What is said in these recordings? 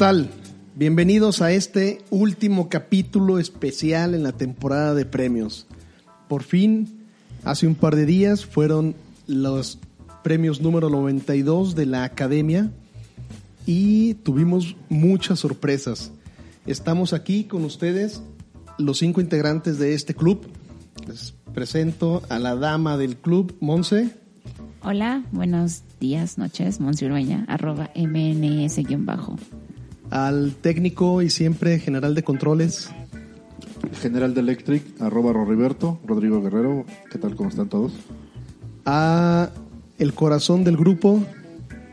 tal? Bienvenidos a este último capítulo especial en la temporada de premios. Por fin, hace un par de días fueron los premios número 92 de la Academia y tuvimos muchas sorpresas. Estamos aquí con ustedes, los cinco integrantes de este club. Les presento a la dama del club, Monse. Hola, buenos días, noches, Monse Urueña, arroba mns-bajo. Al técnico y siempre general de controles, General de Electric, arroba Roriberto, Rodrigo Guerrero. ¿Qué tal? ¿Cómo están todos? a el corazón del grupo,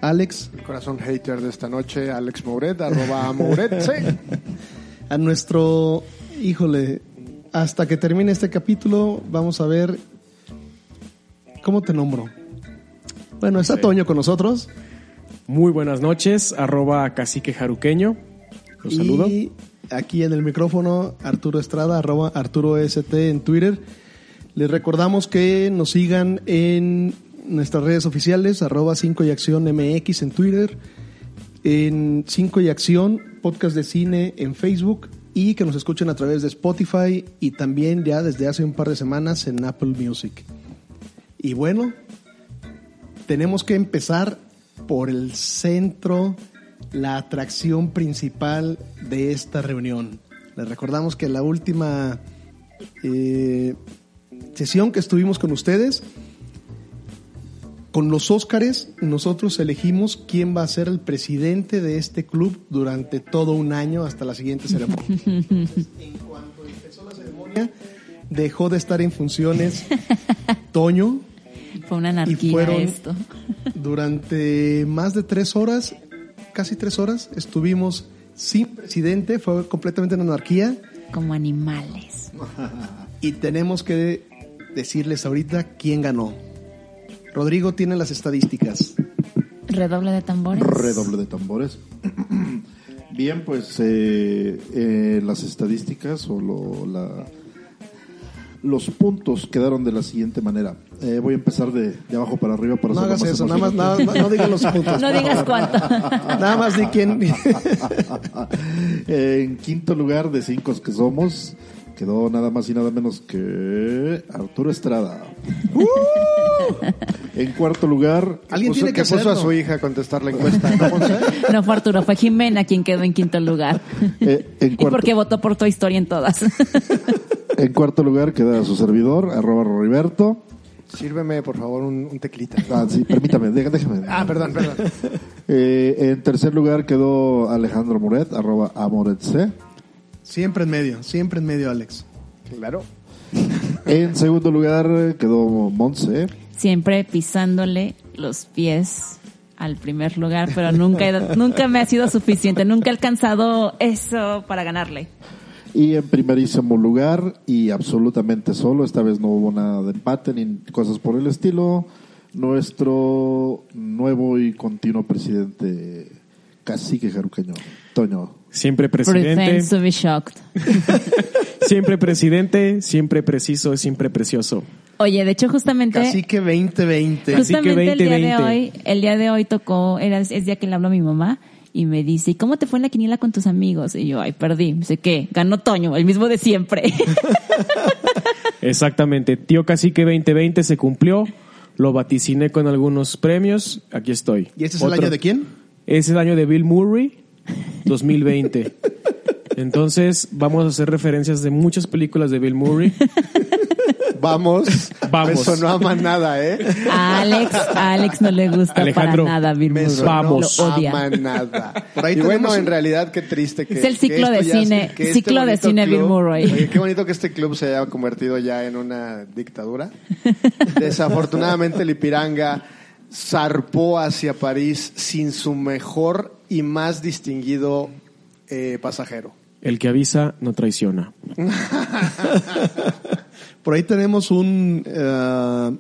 Alex, El corazón hater de esta noche, Alex Mouret, arroba Mouret, sí. a nuestro, híjole, hasta que termine este capítulo vamos a ver cómo te nombro. Bueno, está Toño con nosotros Muy buenas noches, arroba cacique jaruqueño. Los saludo. y aquí en el micrófono Arturo Estrada, arroba Arturo ST en Twitter. Les recordamos que nos sigan en nuestras redes oficiales, arroba 5 y acción MX en Twitter, en 5 y acción, podcast de cine en Facebook y que nos escuchen a través de Spotify y también ya desde hace un par de semanas en Apple Music. Y bueno, tenemos que empezar por el centro, la atracción principal de esta reunión. Les recordamos que la última eh, sesión que estuvimos con ustedes, con los Óscares, nosotros elegimos quién va a ser el presidente de este club durante todo un año hasta la siguiente ceremonia. Entonces, en cuanto empezó la ceremonia, dejó de estar en funciones Toño, Fue una y anarquía fueron esto. durante más de tres horas, casi tres horas, estuvimos sin presidente, fue completamente en anarquía Como animales. y tenemos que decirles ahorita quién ganó. Rodrigo tiene las estadísticas. Redoble de tambores. Redoble de tambores. Bien, pues eh, eh, las estadísticas o lo- la- los puntos quedaron de la siguiente manera. Eh, voy a empezar de, de abajo para arriba para No hagas eso, nada más, nada, no digan los puntos. No digas cuánto. Nada más di quién. en quinto lugar de cinco que somos, quedó nada más y nada menos que Arturo Estrada. en cuarto lugar, Alguien Puso- tiene que que puso a su hija a contestar la encuesta, ¿no? No fue Arturo, fue Jimena quien quedó en quinto lugar. eh, en Y cuarto, porque votó por Toy Story en todas. En cuarto lugar queda su servidor, arroba Roriberto. Sírveme, por favor, un, un tequilita. Ah, sí, permítame, déjame. Ah, perdón, perdón. Eh, en tercer lugar quedó Alejandro Muret, arroba amoretc. Siempre en medio, siempre en medio, Alex. Claro. En segundo lugar quedó Monse. Siempre pisándole los pies al primer lugar, pero nunca, he- nunca me ha sido suficiente. Nunca he alcanzado eso para ganarle. Y en primerísimo lugar, y absolutamente solo, esta vez no hubo nada de empate ni cosas por el estilo, nuestro nuevo y continuo presidente, Cacique Jaruqueño, Toño. Siempre presidente, to be shocked. siempre presidente, siempre preciso, siempre precioso. Oye, de hecho, justamente. Casi que 2020. Así que Justamente el día de 2020. hoy, el día de hoy tocó, era, es día que le habló a mi mamá y me dice, ¿y cómo te fue en la quiniela con tus amigos? Y yo, ay, perdí. Me dice, ¿qué? Ganó Toño, el mismo de siempre. Exactamente. Tío Cacique 2020 se cumplió. Lo vaticiné con algunos premios. Aquí estoy. ¿Y este es el año de quién? Es el año de Bill Murray, 2020. Entonces, vamos a hacer referencias de muchas películas de Bill Murray. Vamos. Vamos. Eso no ama nada, ¿eh? A Alex, a Alex no le gusta Alejandro, para nada Bill Murray. Vamos. Odia. ama nada. Por ahí y bueno, en realidad, qué triste que... Es el ciclo que de ya cine- este ciclo de cine Bill Murray. Oye, qué bonito que este club se haya convertido ya en una dictadura. Desafortunadamente, el Ipiranga zarpó hacia París sin su mejor y más distinguido eh, pasajero. El que avisa no traiciona. Por ahí tenemos un, eh,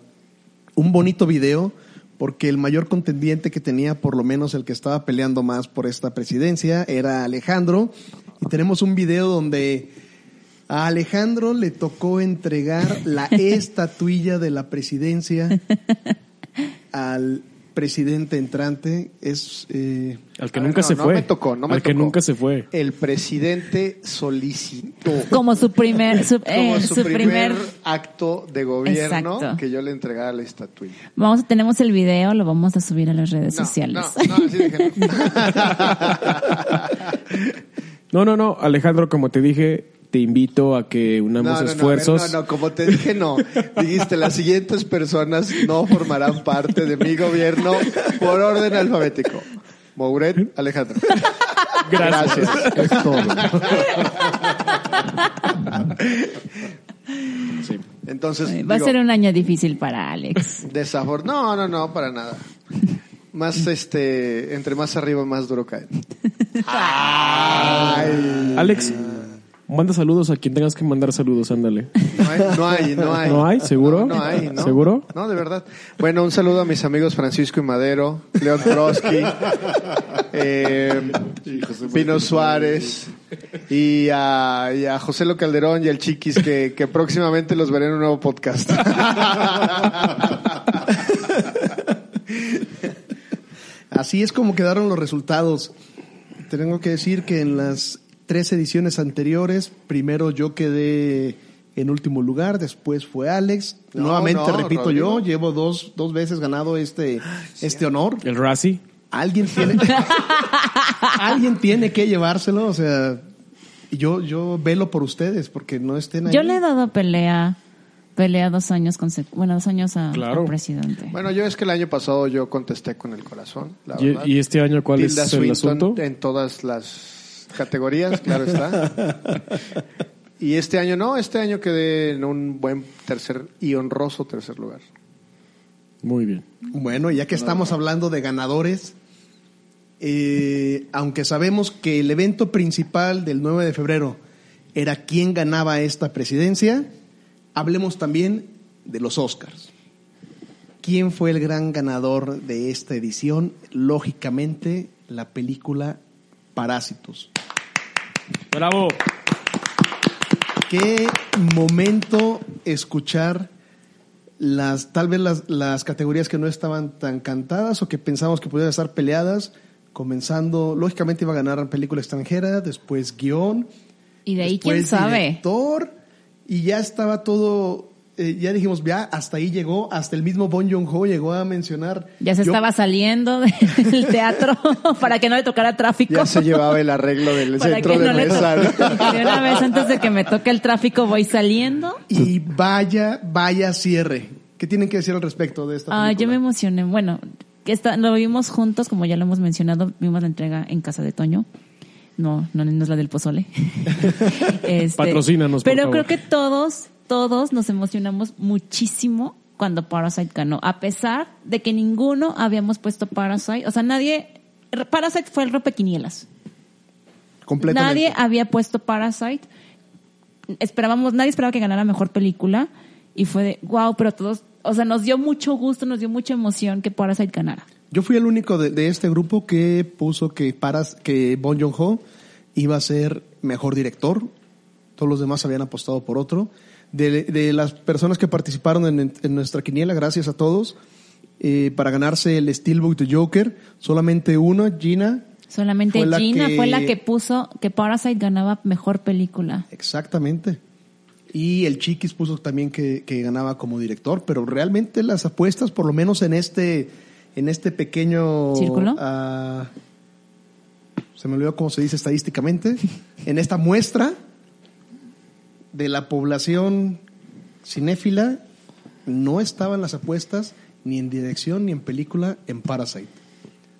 un bonito video porque el mayor contendiente que tenía, por lo menos el que estaba peleando más por esta presidencia, era Alejandro. Y tenemos un video donde a Alejandro le tocó entregar la estatuilla de la presidencia al presidente entrante es... eh, Al que ver, nunca no, se no fue. me tocó, no me Al que tocó. nunca se fue. El presidente solicitó Como su primer, su, como eh, su, su primer, primer, acto de gobierno Exacto. que yo le entregara la estatuilla. vamos, tenemos el video, lo vamos a subir a las redes No, sociales. No, no, no, Alejandro, como te dije, te invito a que unamos No, no, no, esfuerzos. No, no, como te dije, no. Dijiste, las siguientes personas no formarán parte de mi gobierno por orden alfabético. Mouret, Alejandro. Gracias. Es todo. Entonces, Va a ser un año difícil para Alex. desafor- No, no, no, para nada. Más este, entre más arriba, más duro cae. Ay. Alex, manda saludos a quien tengas que mandar saludos, ándale. No hay, no hay, no hay. ¿No hay? ¿Seguro? No, no hay, ¿no? ¿Seguro? No, de verdad. Bueno, un saludo a mis amigos Francisco y Madero, León Trotsky, eh, Pino Suárez y a, y a José Lo Calderón y al Chiquis que, que próximamente los veré en un nuevo podcast. Así es como quedaron los resultados. Tengo que decir que en las tres ediciones anteriores, primero yo quedé en último lugar, después fue Alex. No, Nuevamente no, repito Rodrigo. yo, llevo dos, dos veces ganado este, este honor. El Razzie. Alguien tiene, alguien tiene que llevárselo, o sea, yo, yo velo por ustedes, porque no estén ahí. Yo le he dado pelea, pelea dos años, bueno, dos años a, Claro. al presidente. Bueno, yo es que el año pasado yo contesté con el corazón, la ¿Y, verdad. y este año cuál Tilda es el Swinton asunto? En todas las categorías, claro está. Y este año no, este año quedé en un buen tercer y honroso tercer lugar. Muy bien. Bueno, ya que estamos hablando de ganadores, eh, aunque sabemos que el evento principal del 9 de febrero era quién ganaba esta presidencia, hablemos también de los Oscars. ¿Quién fue el gran ganador de esta edición? Lógicamente, la película Parásitos. Bravo. Qué momento escuchar las tal vez las, las categorías que no estaban tan cantadas o que pensamos que podían estar peleadas, comenzando, lógicamente iba a ganar película extranjera, después guion, Y de ahí después quién sabe. director, y ya estaba todo, eh, ya dijimos, ya hasta ahí llegó, hasta el mismo Bon Joon-ho llegó a mencionar. Ya se yo- estaba saliendo del teatro para que no le tocara tráfico. Ya se llevaba el arreglo del para centro que de no le mesa. De una vez antes de que me toque el tráfico voy saliendo. Y vaya, vaya cierre. ¿Qué tienen que decir al respecto de esta Ah, película? yo me emocioné. Bueno, que esta, lo vimos juntos, como ya lo hemos mencionado, vimos la entrega en casa de Toño. No, no, no es la del pozole. Este, Patrocínanos, por Pero favor. creo que todos, todos nos emocionamos muchísimo cuando Parasite ganó, a pesar de que ninguno habíamos puesto Parasite. O sea, nadie, Parasite fue el rompequinielas. Completamente. Nadie había puesto Parasite. Esperábamos, nadie esperaba que ganara mejor película. Y fue de, wow, pero todos, o sea, nos dio mucho gusto, nos dio mucha emoción que Parasite ganara. Yo fui el único de, de este grupo que puso que Paras, que Bon Joon-ho iba a ser mejor director. Todos los demás habían apostado por otro. De, de las personas que participaron en, en nuestra quiniela, gracias a todos, eh, para ganarse el Steelbook de Joker, solamente uno, Gina. Solamente Fue la Gina que- fue la que puso que Parasite ganaba mejor película. Exactamente. Y el Chiquis puso también que, que ganaba como director, pero realmente las apuestas, por lo menos en este, en este pequeño ¿Círculo? ah, se me olvidó cómo se dice estadísticamente, en esta muestra de la población cinéfila, no estaban las apuestas ni en dirección ni en película en Parasite.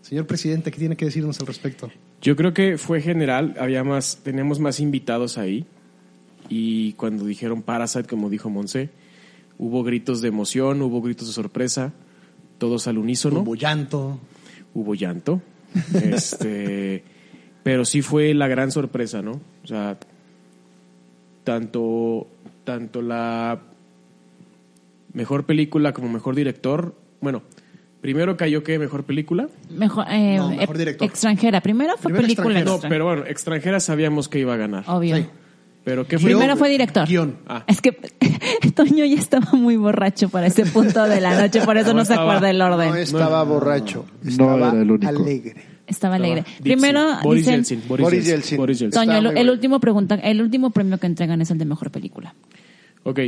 Señor presidente, ¿qué tiene que decirnos al respecto? Yo creo que fue general, había más, teníamos más invitados ahí. Y cuando dijeron Parasite, como dijo Monse, hubo gritos de emoción, hubo gritos de sorpresa, todos al unísono. Hubo llanto. hubo llanto. este, pero sí fue la gran sorpresa, ¿no? O sea, tanto, tanto la mejor película como mejor director. Bueno, primero cayó que mejor película. Mejor, eh, No, mejor director. extranjera. Primero fue Primero película extranjera. No, pero bueno, extranjera sabíamos que iba a ganar. Obvio. Sí. Pero ¿qué fue? Primero fue director. Guión. Ah. Es que Toño ya estaba muy borracho para ese punto de la noche, por eso no, No se acuerda el orden. No estaba borracho, No estaba era el único. alegre. Estaba alegre. Dixie. Primero Boris dicen, Yeltsin. Boris, Boris Yeltsin. Yeltsin. Boris Yeltsin. Toño, el, último pregunta, el último premio que entregan es el de mejor película. Ok.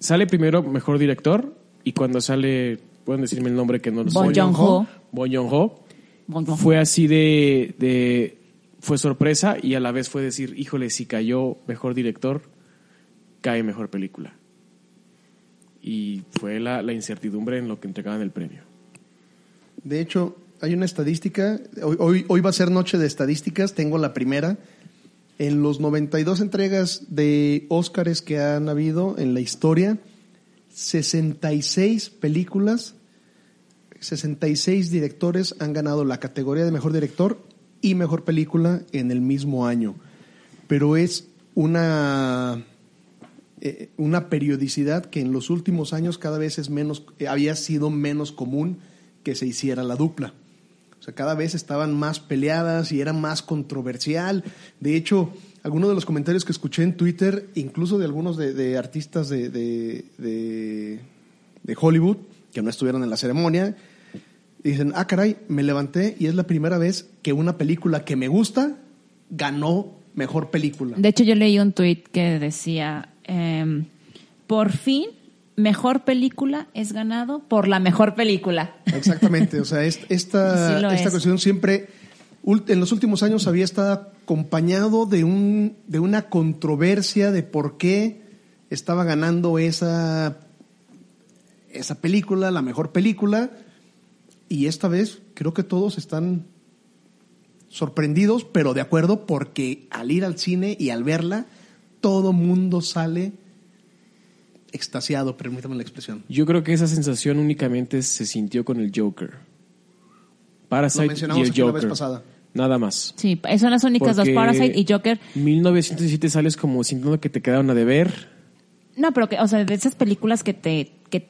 Sale primero mejor director y cuando sale, pueden decirme el nombre que no lo sé. Bon Joon-ho. Bon Joon-ho. Bon Joon-ho. Fue así de, de. Fue sorpresa y a la vez fue decir, híjole, si cayó mejor director, cae mejor película. Y fue la, la incertidumbre en lo que entregaban el premio. De hecho, hay una estadística. Hoy, va a ser noche de estadísticas. Tengo la primera. En los 92 entregas de Óscares que han habido en la historia, 66 películas, 66 directores han ganado la categoría de mejor director y mejor película en el mismo año. Pero es una eh, una periodicidad que en los últimos años cada vez es menos, eh, había sido menos común que se hiciera la dupla. O sea, cada vez estaban más peleadas y era más controversial. De hecho, algunos de los comentarios que escuché en Twitter, incluso de algunos de, artistas de, de, de- Hollywood, que no estuvieron en la ceremonia, dicen, ah, caray, me levanté y es la primera vez que una película que me gusta ganó mejor película. De hecho, yo leí un tuit que decía, em, por fin, mejor película es ganado por la mejor película. Exactamente, o sea, es- esta, Sí esta es. cuestión siempre, en los últimos años había estado acompañado de, un, de una controversia de por qué estaba ganando esa, esa película, la mejor película, y esta vez creo que todos están sorprendidos, pero de acuerdo, porque al ir al cine y al verla, todo mundo sale extasiado, permítame la expresión. Yo creo que esa sensación únicamente se sintió con el Joker. Parasite Lo y mencionamos el aquí la Joker. vez pasada. Nada más. Sí, son las únicas Porque dos, Parasite y Joker. 1917 sales como sintiendo que te quedaron a deber. No, pero que, o sea, de esas películas que te, que te,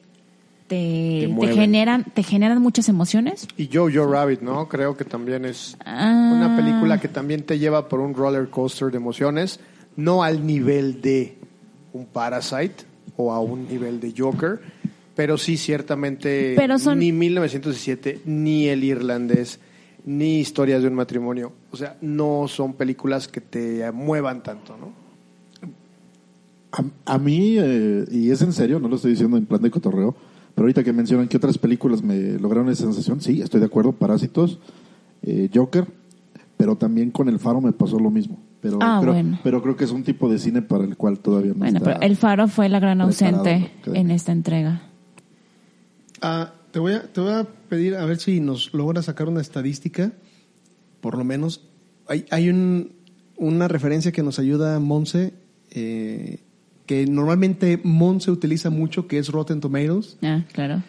te mueven. generan, te generan muchas emociones. Y Jojo Rabbit, ¿no? Creo que también es Ah. una película que también te lleva por un roller coaster de emociones, no al nivel de un Parasite o a un nivel de Joker, pero sí ciertamente Pero son- ni 1917, ni El Irlandés, ni Historias de un matrimonio, o sea, no son películas que te muevan tanto, ¿no? A, a mí, eh, y es en serio, no lo estoy diciendo en plan de cotorreo, pero ahorita que mencionan que otras películas me lograron esa sensación, sí, estoy de acuerdo, Parásitos, eh, Joker, pero también con El Faro me pasó lo mismo. Pero, Ah, pero, bueno. pero creo que es un tipo de cine para el cual todavía no Bueno, está. pero El Faro fue la gran ausente en esta entrega. Ah, te, voy a, te voy a pedir a ver si nos logra sacar una estadística, por lo menos. Hay, hay un- una referencia que nos ayuda Monse, eh, que normalmente Monse utiliza mucho, que es Rotten Tomatoes, Ah, claro.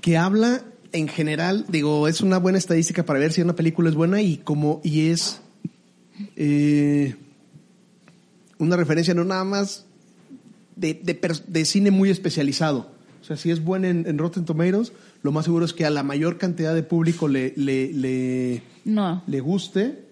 que habla en general, digo, es una buena estadística para ver si una película es buena y como y es eh, una referencia no nada más de, de cine muy especializado. O sea, si es buena en, en Rotten Tomatoes, lo más seguro es que a la mayor cantidad de público le, le, le, No, le guste.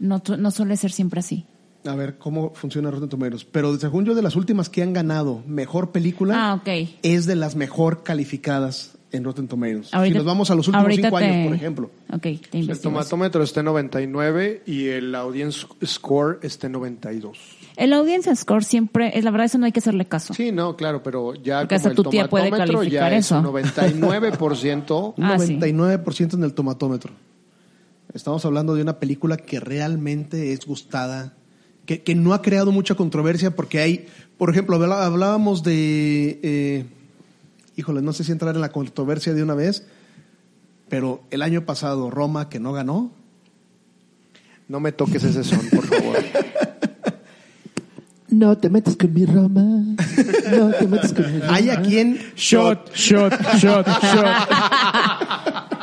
no, no suele ser siempre así. A ver cómo funciona Rotten Tomatoes. Pero según yo, de las últimas que han ganado mejor película, Ah, es de las mejor calificadas en Rotten Tomatoes. Ahorita- si nos vamos a los últimos cinco te- años, por ejemplo. Ok, te El tomatómetro está en 99 y el audience score está en 92. El audience score siempre, es la verdad, eso no hay que hacerle caso. Sí, no, claro, pero ya Porque como hasta el tu tía puede tomatómetro calificar ya es eso. 99%. Un Ah, sí. 99% en el tomatómetro. Estamos hablando de una película que realmente es gustada, que, que no ha creado mucha controversia porque hay, por ejemplo, hablábamos de, eh, híjole, no sé si entrar en la controversia de una vez, pero el año pasado Roma, que no ganó, No me toques ese son, por favor. No te metas con mi Roma. No te metas con mi Roma. hay a quien Shot, shot, shot, shot.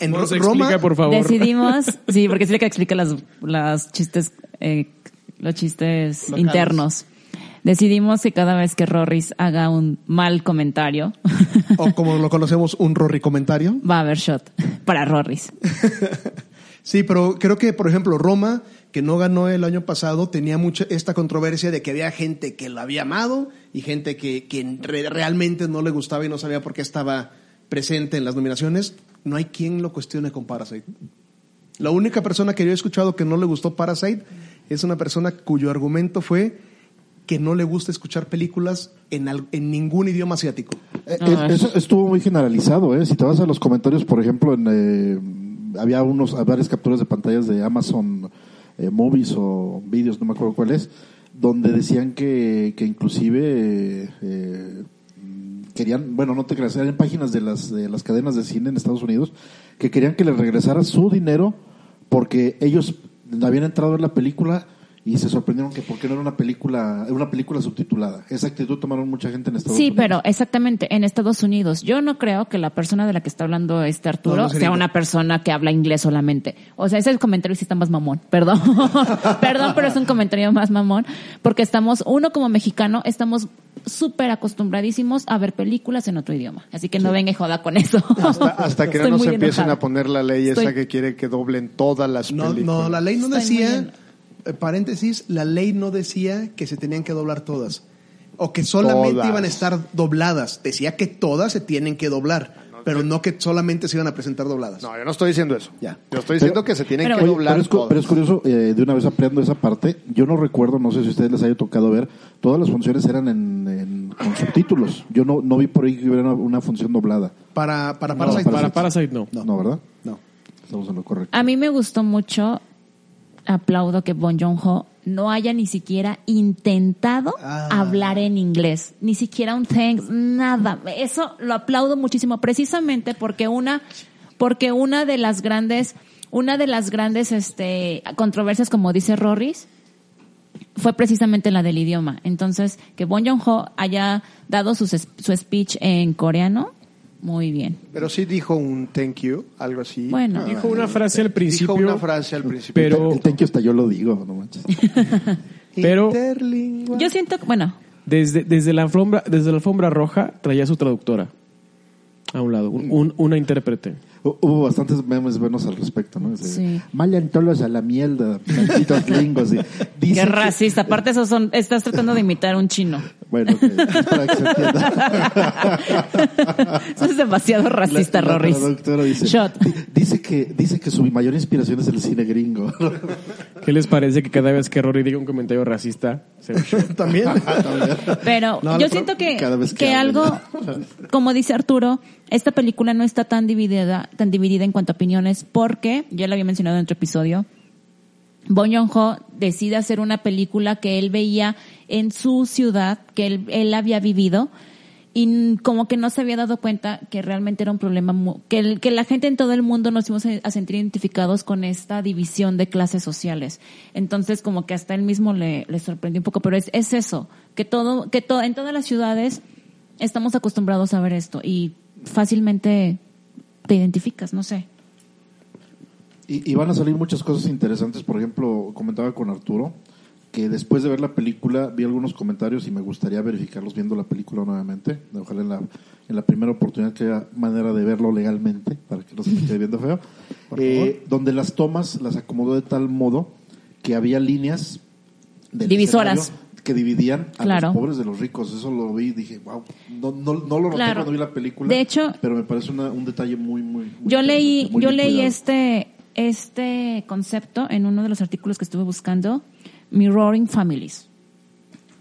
en Roma explica, por favor. Decidimos, sí, porque sí hay que explicar las, las chistes, eh, los chistes Locales. internos. Decidimos que cada vez que Rorris haga un mal comentario, o como lo conocemos, un Rory comentario. va a haber shot para Rorris. Sí, pero creo que, por ejemplo, Roma, que no ganó el año pasado, tenía mucha esta controversia de que había gente que lo había amado y gente que, que re- realmente no le gustaba y no sabía por qué estaba presente en las nominaciones. No hay quien lo cuestione con Parasite. La única persona que yo he escuchado que no le gustó Parasite es una persona cuyo argumento fue que no le gusta escuchar películas en, al- en ningún idioma asiático. Eh, Ah. eh, Eso estuvo muy generalizado, ¿eh? Si te vas a los comentarios, por ejemplo, en, eh, había unos, varias capturas de pantallas de Amazon eh, Movies o vídeos, no me acuerdo cuál es, donde decían que, que inclusive querían, bueno, no te creas, eran páginas de las, de las cadenas de cine en Estados Unidos, que querían que les regresara su dinero porque ellos habían entrado en la película y se sorprendieron que porque no era una película, era una película subtitulada. Esa actitud tomaron mucha gente en Estados Sí, Unidos. pero exactamente, en Estados Unidos. Yo no creo que la persona de la que está hablando este Arturo No, no es sea una persona que habla inglés solamente. O sea, ese comentario sí está más mamón, perdón. perdón, pero es un comentario más mamón. Porque estamos, uno como mexicano, estamos súper acostumbradísimos a ver películas en otro idioma. Así que no venga y joda con eso. Hasta, hasta que no nos empiecen enojada. a poner la ley esa que quiere que doblen todas las No, películas. no, la ley no Estoy decía, paréntesis, la ley no decía que se tenían que doblar todas. O que solamente Todas. iban a estar dobladas. Decía que todas se tienen que doblar. Pero no que solamente se iban a presentar dobladas. No, yo no estoy diciendo eso. Ya. Yo estoy diciendo que se tienen Pero- que Oye, doblar pero, es, todas. pero es curioso, eh, de una vez ampliando esa parte, yo no recuerdo, no sé si a ustedes les haya tocado ver, todas las funciones eran en, en- con subtítulos. Yo no, no vi por ahí que hubiera una, una función doblada. Para, para No, Parasite. Para Parasite no. No, ¿verdad? No. Estamos en lo correcto. A mí me gustó mucho, aplaudo que Bon Joon-ho no haya ni siquiera intentado Ah. hablar en inglés, ni siquiera un thanks, nada. Eso lo aplaudo muchísimo, precisamente porque una, porque una de las grandes, una de las grandes, este, controversias, como dice Rorris, fue precisamente la del idioma. Entonces, que Bon Joon-ho haya dado su, su speech en coreano, muy bien. Pero sí dijo un thank you, algo así. Bueno. Dijo una frase al principio. Dijo una frase al principio. Pero, El thank you hasta yo lo digo, no manches. pero. Yo siento, que- bueno, desde, desde, la alfombra, desde la alfombra roja traía su traductora a un lado, un- un- una intérprete. Hu- Hubo bastantes memes buenos al respecto, ¿no? Sí. Todos a la mierda, malditos gringos. Qué que- racista. Aparte, esos son, estás tratando de imitar a un chino. Bueno, ok, es para que se entienda. Eso es demasiado racista, La- la Rorris. traductora dice, Shot. di- dice que dice que su mayor inspiración es el cine gringo. ¿Qué les parece que cada vez que Rory diga un comentario racista, se También. Pero No, yo siento que, que algo, como dice Arturo, esta película no está tan dividida, tan dividida en cuanto a opiniones porque, ya lo había mencionado en otro episodio, Bon Joon-ho decide hacer una película que él veía en su ciudad, que él, él había vivido, y como que no se había dado cuenta que realmente era un problema, que, el- que la gente en todo el mundo nos íbamos a, sentir identificados con esta división de clases sociales. Entonces, como que hasta él mismo le, le sorprendió un poco, pero es, es eso, que todo, que to- en todas las ciudades estamos acostumbrados a ver esto y fácilmente te identificas, no sé. Y, y van a salir muchas cosas interesantes. Por ejemplo, comentaba con Arturo que después de ver la película vi algunos comentarios y me gustaría verificarlos viendo la película nuevamente. Ojalá en la, en la primera oportunidad que haya manera de verlo legalmente para que no se me quede viendo feo. Eh, donde las tomas las acomodó de tal modo que había líneas del Divisoras. escenario que dividían a Claro. los pobres de los ricos. Eso lo vi y dije, wow, no, no, no lo noté Claro. cuando vi la película. De hecho- pero me parece una- un detalle muy, muy, muy Yo leí, muy yo leí cuidado. este, este concepto en uno de los artículos que estuve buscando, Mirroring Families,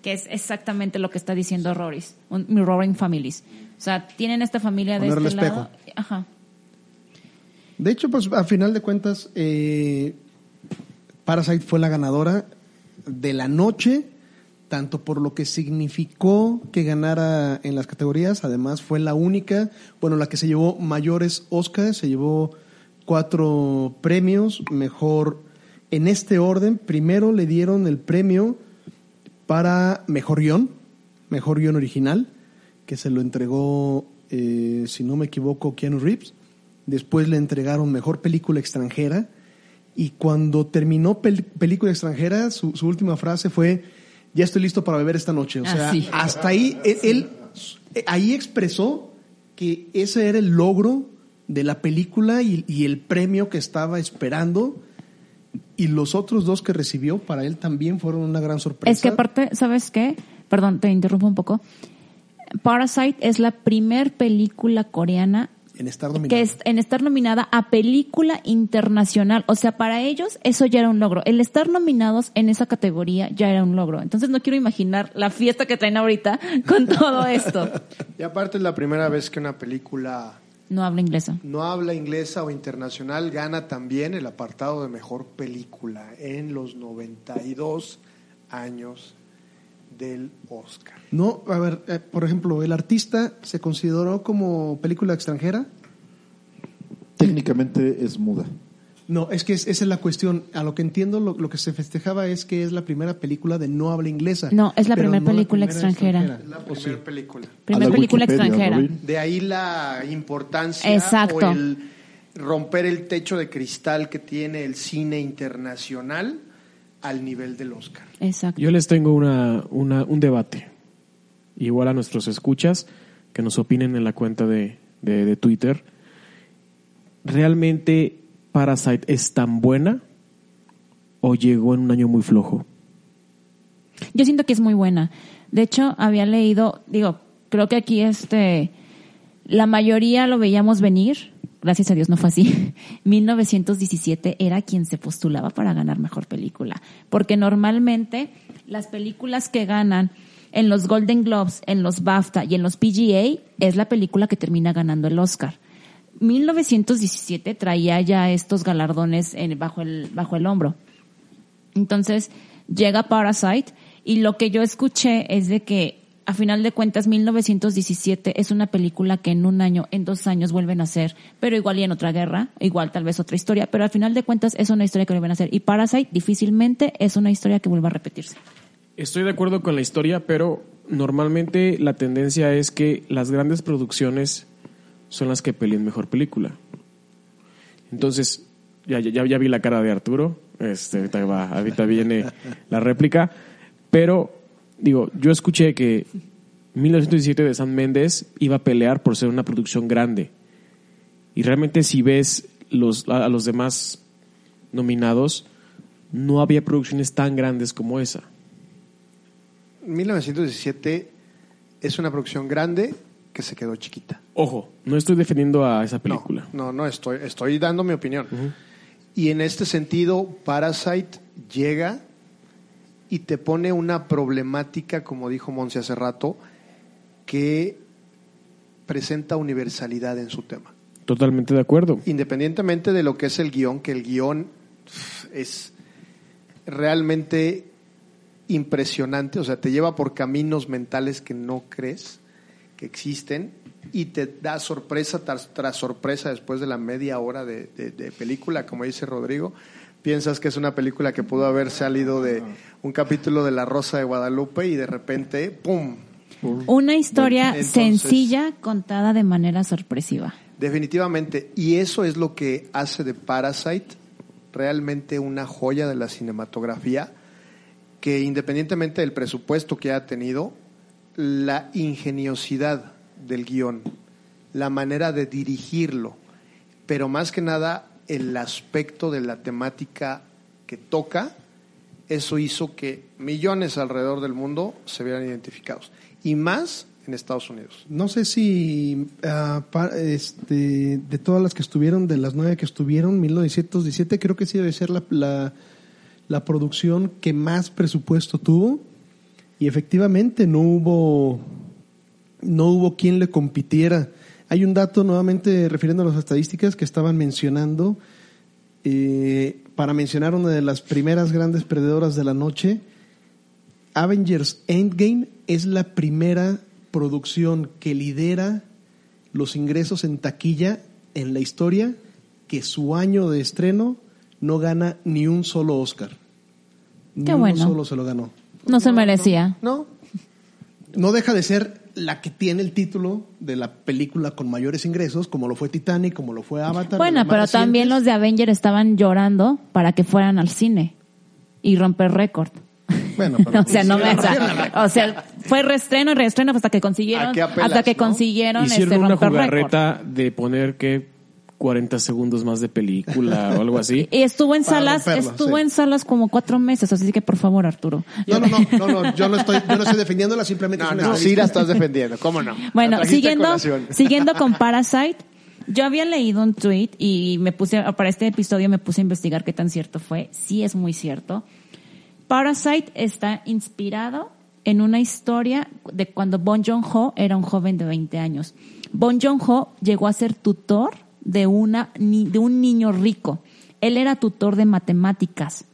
que es exactamente lo que está diciendo Roris, un Mirroring Families. O sea, tienen esta familia de Ponerle este espejo. lado. Ajá. De hecho, pues a final de cuentas, eh, Parasite fue la ganadora de la noche, tanto por lo que significó que ganara en las categorías, además fue la única, bueno, la que se llevó mayores Oscars, se llevó cuatro premios, mejor en este orden, primero le dieron el premio para mejor guion, mejor guion original, que se lo entregó, eh, si no me equivoco, Keanu Reeves. Después le entregaron mejor película extranjera. Y cuando terminó pel- película extranjera, su última frase fue: Ya estoy listo para beber esta noche. O Ah, sea, hasta ahí, él, él- ahí expresó que ese era el logro de la película y, y el premio que estaba esperando. Y los otros dos que recibió para él también fueron una gran sorpresa. Es que aparte, ¿sabes qué? Perdón, te interrumpo un poco. Parasite es la primer película coreana en estar nominado. que es en estar nominada a película internacional. O sea, para ellos eso ya era un logro. El estar nominados en esa categoría ya era un logro. Entonces no quiero imaginar la fiesta que traen ahorita con todo esto. Y aparte es la primera vez que una película No habla inglesa. no habla inglesa o internacional gana también el apartado de mejor película en los 92 años del Oscar. No, a ver, eh, por ejemplo, el artista se consideró como película extranjera. Técnicamente es muda. No, es que es- esa es la cuestión. A lo que entiendo, lo, lo que se festejaba es que es la primera película de no habla inglesa. No, es la pero primera no película primera extranjera. Es la ¿O primera sí? película. Primera la película Wikipedia, extranjera. Robin. De ahí la importancia Exacto. o el romper el techo de cristal que tiene el cine internacional al nivel del Oscar. Exacto. Yo les tengo una, una- un debate. Igual a nuestros escuchas, que nos opinen en la cuenta de, de- de Twitter. ¿Realmente Parasite es tan buena o llegó en un año muy flojo? Yo siento que es muy buena. De hecho, había leído, digo, creo que aquí este, la mayoría lo veíamos venir. Gracias a Dios no fue así. 1917 era quien se postulaba para ganar mejor película. Porque normalmente las películas que ganan en los Golden Globes, en los BAFTA y en los PGA es la película que termina ganando el Oscar. 1917 traía ya estos galardones bajo el hombro. Entonces llega Parasite y lo que yo escuché es de que a final de cuentas 1917 es una película que en un año, en dos años vuelven a hacer, pero igual y en otra guerra, igual tal vez otra historia, pero al final de cuentas es una historia que vuelven a hacer y Parasite difícilmente es una historia que vuelva a repetirse. Estoy de acuerdo con la historia, pero normalmente la tendencia es que las grandes producciones son las que peleen mejor película. Entonces, ya, ya, ya vi la cara de Arturo, este, ahorita, va, ahorita viene la réplica, pero digo, yo escuché que 1917 de San Méndez iba a pelear por ser una producción grande. Y realmente si ves los, a, a los demás nominados, no había producciones tan grandes como esa. 1917 es una producción grande que se quedó chiquita. Ojo, no estoy defendiendo a esa película. No, no, no estoy, estoy dando mi opinión. Y en este sentido, Parasite llega y te pone una problemática, como dijo Monse hace rato, que presenta universalidad en su tema. Totalmente de acuerdo. Independientemente de lo que es el guion, que el guion es realmente impresionante, o sea, te lleva por caminos mentales que no crees que existen y te da sorpresa tras, tras sorpresa después de la media hora de, de- de película, como dice Rodrigo. Piensas que es una película que pudo haber salido de un capítulo de La Rosa de Guadalupe y de repente, ¡pum! Una historia entonces- sencilla contada de manera sorpresiva. Definitivamente. Y eso es lo que hace de Parasite realmente una joya de la cinematografía, que independientemente del presupuesto que ha tenido, la ingeniosidad del guion, la manera de dirigirlo, pero más que nada el aspecto de la temática que toca, eso hizo que millones alrededor del mundo se vieran identificados. Y más en Estados Unidos. No sé si ah, este, de todas las que estuvieron, de las nueve que estuvieron, 1917, creo que sí debe ser la, la, la producción que más presupuesto tuvo. Y efectivamente no hubo, no hubo quien le compitiera. Hay un dato, nuevamente refiriendo a las estadísticas, que estaban mencionando, eh, para mencionar una de las primeras grandes perdedoras de la noche, Avengers Endgame es la primera producción que lidera los ingresos en taquilla en la historia que su año de estreno no gana ni un solo Oscar. Ni Qué uno bueno. solo se lo ganó. No se merecía. No, No deja de ser la que tiene el título de la película con mayores ingresos, como lo fue Titanic, como lo fue Avatar. Bueno, pero también los de Avenger estaban llorando para que fueran al cine y romper récord. Bueno, pero o sea, no me, o sea, o sea, fue reestreno y reestreno hasta que consiguieron, ¿A qué apelas, hasta que no? consiguieron Hicieron este una romper récord. jugarreta de poner que 40 segundos más de película o algo así. Y estuvo en Para salas, romperlo, estuvo sí. en salas como cuatro meses, así que por favor, Arturo. No, no, no, no, no, yo no estoy, yo no estoy defendiéndola, simplemente No, es una no, sí la estás defendiendo, ¿cómo no? Bueno, siguiendo, siguiendo con Parasite, yo había leído un tweet y me puse, para este episodio me puse a investigar qué tan cierto fue. Sí es muy cierto. Parasite está inspirado en una historia de cuando Bon Joon-ho era un joven de 20 años. Bon Joon-ho llegó a ser tutor de, una, de un niño rico. Él era tutor de matemáticas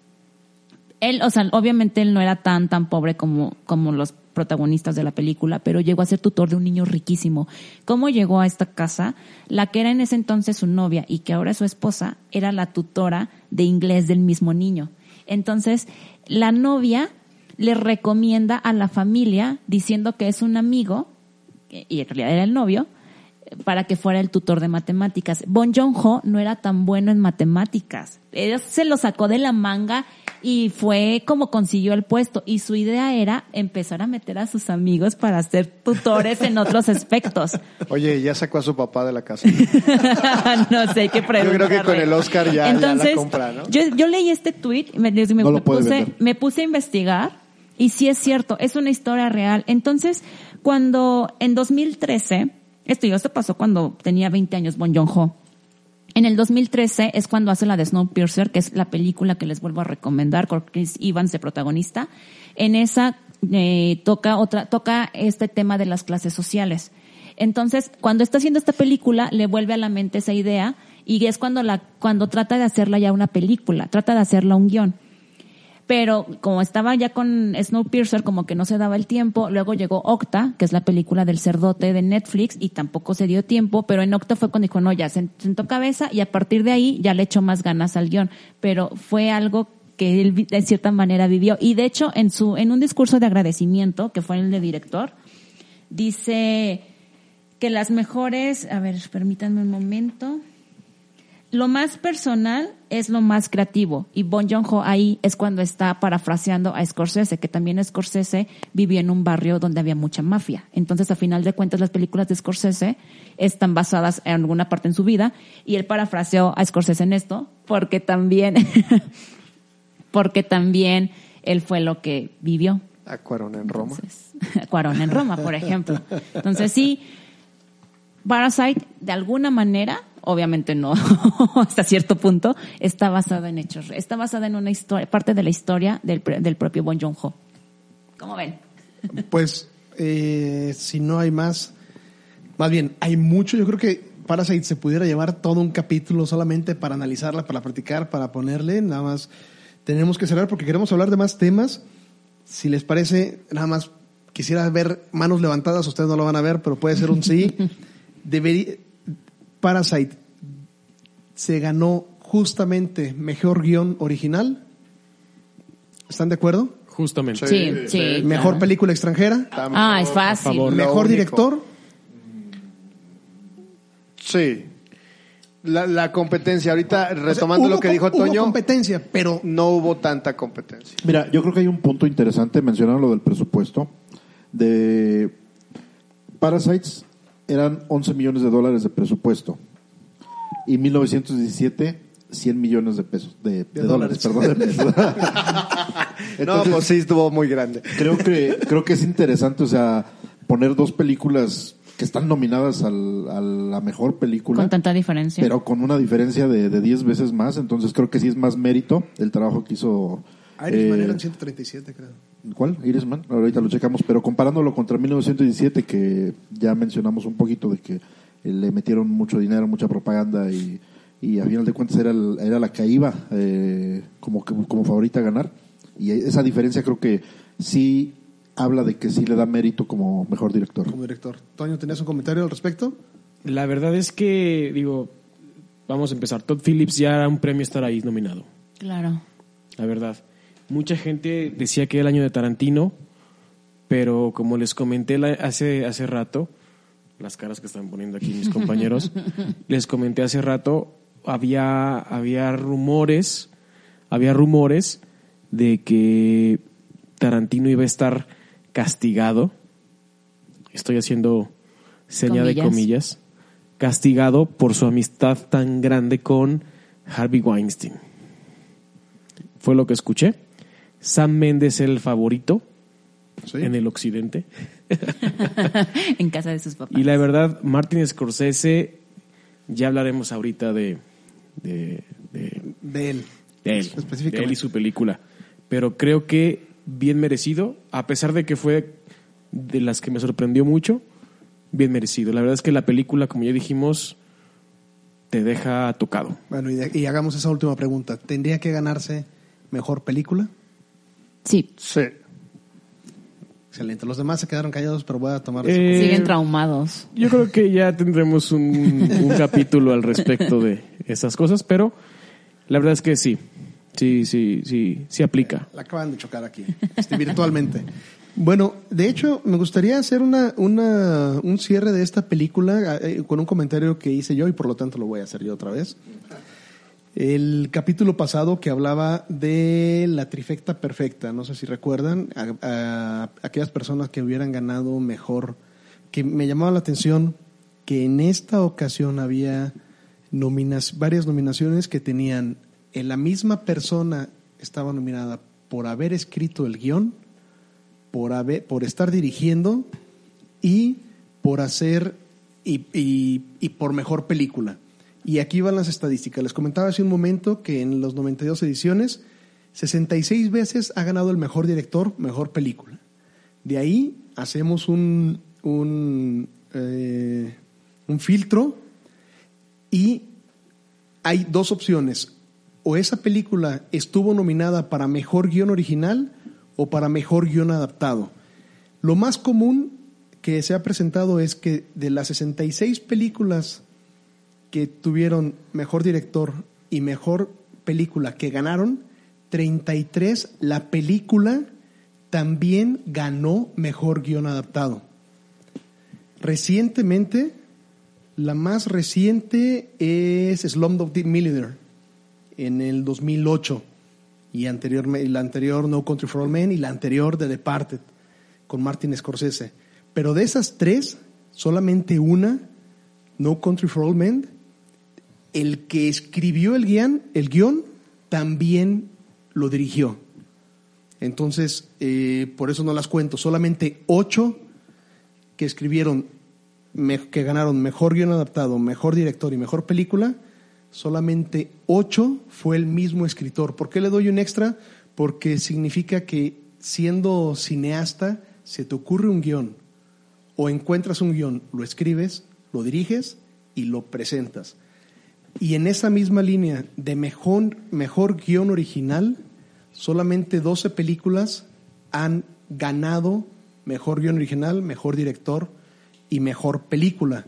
él, o sea, obviamente él no era tan, tan pobre como, como los protagonistas de la película, pero llegó a ser tutor de un niño riquísimo. ¿Cómo llegó a esta casa? La que era en ese entonces su novia y que ahora es su esposa, era la tutora de inglés del mismo niño. Entonces, la novia le recomienda a la familia diciendo que es un amigo, y en realidad era el novio, para que fuera el tutor de matemáticas. Bon Joon-ho no era tan bueno en matemáticas. Él se lo sacó de la manga y fue como consiguió el puesto. Y su idea era empezar a meter a sus amigos para ser tutores en otros aspectos. Oye, ya sacó a su papá de la casa. no sé qué preguntarle. Yo creo que con el Oscar ya- ya la Entonces, compra, ¿no? Yo, yo leí este tweet y me, me- No lo me puede puse, me puse a investigar y sí es cierto, es una historia real. Entonces, cuando en 2013, esto, esto pasó cuando tenía 20 años Bon Joon-ho. En el 2013 es cuando hace la de Snowpiercer, que es la película que les vuelvo a recomendar, con Chris Evans de protagonista. En esa eh, toca otra, toca este tema de las clases sociales. Entonces, cuando está haciendo esta película, le vuelve a la mente esa idea y es cuando la, cuando trata de hacerla ya una película, trata de hacerla un guion. Pero como estaba ya con Snowpiercer, como que no se daba el tiempo, luego llegó Octa, que es la película del cerdote de Netflix, y tampoco se dio tiempo, pero en Octa fue cuando dijo, no, ya sen- sentó cabeza y a partir de ahí ya le echó más ganas al guion. Pero fue algo que él de cierta manera vivió. Y de hecho, en su, en un discurso de agradecimiento, que fue el de director, dice que las mejores, a ver, permítanme un momento. Lo más personal es lo más creativo. Y Bon Joon-ho ahí es cuando está parafraseando a Scorsese, que también Scorsese vivió en un barrio donde había mucha mafia. Entonces, a final de cuentas, las películas de Scorsese están basadas en alguna parte en su vida. Y él parafraseó a Scorsese en esto, porque también, porque también él fue lo que vivió. A Cuarón en Roma. Entonces, Cuarón en Roma, por ejemplo. Entonces sí, Parasite, de alguna manera, obviamente no hasta cierto punto, está basada en hechos, está basada en una historia, parte de la historia del, del propio Bon Joon-ho. ¿Cómo ven? Pues, eh, si no hay más, más bien, hay mucho. Yo creo que Parasite se pudiera llevar todo un capítulo solamente para analizarla, para practicar, para ponerle. Nada más tenemos que cerrar porque queremos hablar de más temas. Si les parece, nada más quisiera ver manos levantadas. Ustedes no lo van a ver, pero puede ser un sí. Debería, Parasite se ganó justamente mejor guion original. ¿Están de acuerdo? Justamente. Sí, sí. Mejor claro. película extranjera. Ah, es fácil. favor. Mejor director. Sí. La, la competencia, ahorita O sea, retomando hubo lo que dijo hubo Toño, competencia, pero no hubo tanta competencia. Mira, yo creo que hay un punto interesante, mencionaron lo del presupuesto. De Parasites eran 11 millones de dólares de presupuesto. Y 1917, 100 millones de pesos. De, de dólares, perdón. de pesos. no, Entonces, pues sí estuvo muy grande. creo que creo que es interesante, o sea, poner dos películas que están nominadas al- a la mejor película. Con tanta diferencia. Pero con una diferencia de, de 10 veces más, entonces creo que sí es más mérito el trabajo que hizo. Irishman eh, eran 137, creo. ¿Cuál? Irishman. Ahorita lo checamos, pero comparándolo contra 1917, que ya mencionamos un poquito de que eh, le metieron mucho dinero, mucha propaganda y, y a final de cuentas era, el- era la que iba eh, como, que- como favorita a ganar. Y esa diferencia creo que sí habla de que sí le da mérito como mejor director. Como director. Toño, ¿tenías un comentario al respecto? La verdad es que, digo, vamos a empezar. Todd Phillips ya era un premio estar ahí nominado. Claro. La verdad. Mucha gente decía que era el año de Tarantino, pero como les comenté hace, hace rato, las caras que están poniendo aquí mis compañeros, les comenté hace rato, había, había rumores, había rumores de que Tarantino iba a estar castigado. Estoy haciendo seña de comillas. castigado por su amistad tan grande con Harvey Weinstein. Fue lo que escuché. Sam Mendes era el favorito Sí. en el occidente. en casa de sus papás. Y la verdad, Martin Scorsese, ya hablaremos ahorita de, de, de, De él. de él, Específicamente. de él y su película. Pero creo que bien merecido, a pesar de que fue de las que me sorprendió mucho, bien merecido. La verdad es que la película, como ya dijimos, te deja tocado. Bueno, y, de- y hagamos esa última pregunta. ¿Tendría que ganarse mejor película? Sí, Sí. Excelente. Los demás se quedaron callados, pero voy a tomar Eh, siguen traumados. Yo creo que ya tendremos un, un capítulo al respecto de esas cosas, pero la verdad es que sí, sí, sí, sí, sí aplica. La acaban de chocar aquí, este, virtualmente. Bueno, de hecho, me gustaría hacer una, una, un cierre de esta película eh, con un comentario que hice yo y por lo tanto lo voy a hacer yo otra vez. El capítulo pasado que hablaba de la trifecta perfecta, no sé si recuerdan, a, aquellas personas que hubieran ganado mejor, que me llamaba la atención que en esta ocasión había varias nominaciones que tenían en la misma persona estaba nominada por haber escrito el guion, por haber, por estar dirigiendo y por hacer y por mejor película. Y aquí van las estadísticas. Les comentaba hace un momento que en los 92 ediciones, 66 veces ha ganado el mejor director, mejor película. De ahí hacemos un, un, eh, un filtro y hay dos opciones. O esa película estuvo nominada para mejor guion original o para mejor guion adaptado. Lo más común que se ha presentado es que de las 66 películas que tuvieron mejor director y mejor película que ganaron, 33 la película también ganó mejor guion adaptado. Recientemente, la más reciente es Slumdog Millionaire en el 2008 y anterior, la anterior No Country for All Men y la anterior The Departed con Martin Scorsese. Pero de esas tres, solamente una, No Country for All Men, el que escribió el guion, el guion también lo dirigió. Entonces, eh, por eso no las cuento. Solamente ocho que escribieron, que ganaron mejor guion adaptado, mejor director y mejor película, solamente ocho fue el mismo escritor. ¿Por qué le doy un extra? Porque significa que siendo cineasta, se te ocurre un guion o encuentras un guion, lo escribes, lo diriges y lo presentas. Y en esa misma línea de mejor, mejor guion original, solamente 12 películas han ganado mejor guion original, mejor director y mejor película.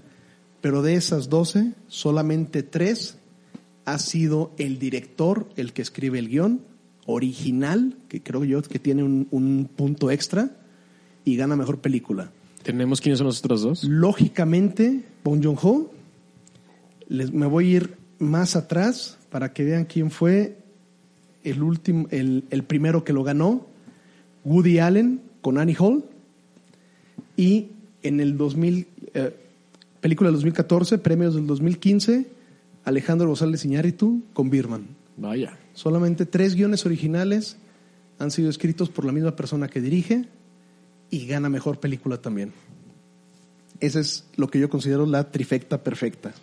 Pero de esas 12, solamente 3 ha sido el director el que escribe el guion original, que creo yo que tiene un, un punto extra, y gana mejor película. ¿Tenemos quiénes son los otros dos? Lógicamente, Bong Joon-ho, les, me voy a ir más atrás para que vean quién fue el último, el, el primero que lo ganó, Woody Allen con Annie Hall, y en el 2000, eh, película del 2014, premios del 2015, Alejandro González Iñárritu con Birman. Vaya. Solamente tres guiones originales han sido escritos por la misma persona que dirige y gana mejor película también. Ese es lo que yo considero la trifecta perfecta.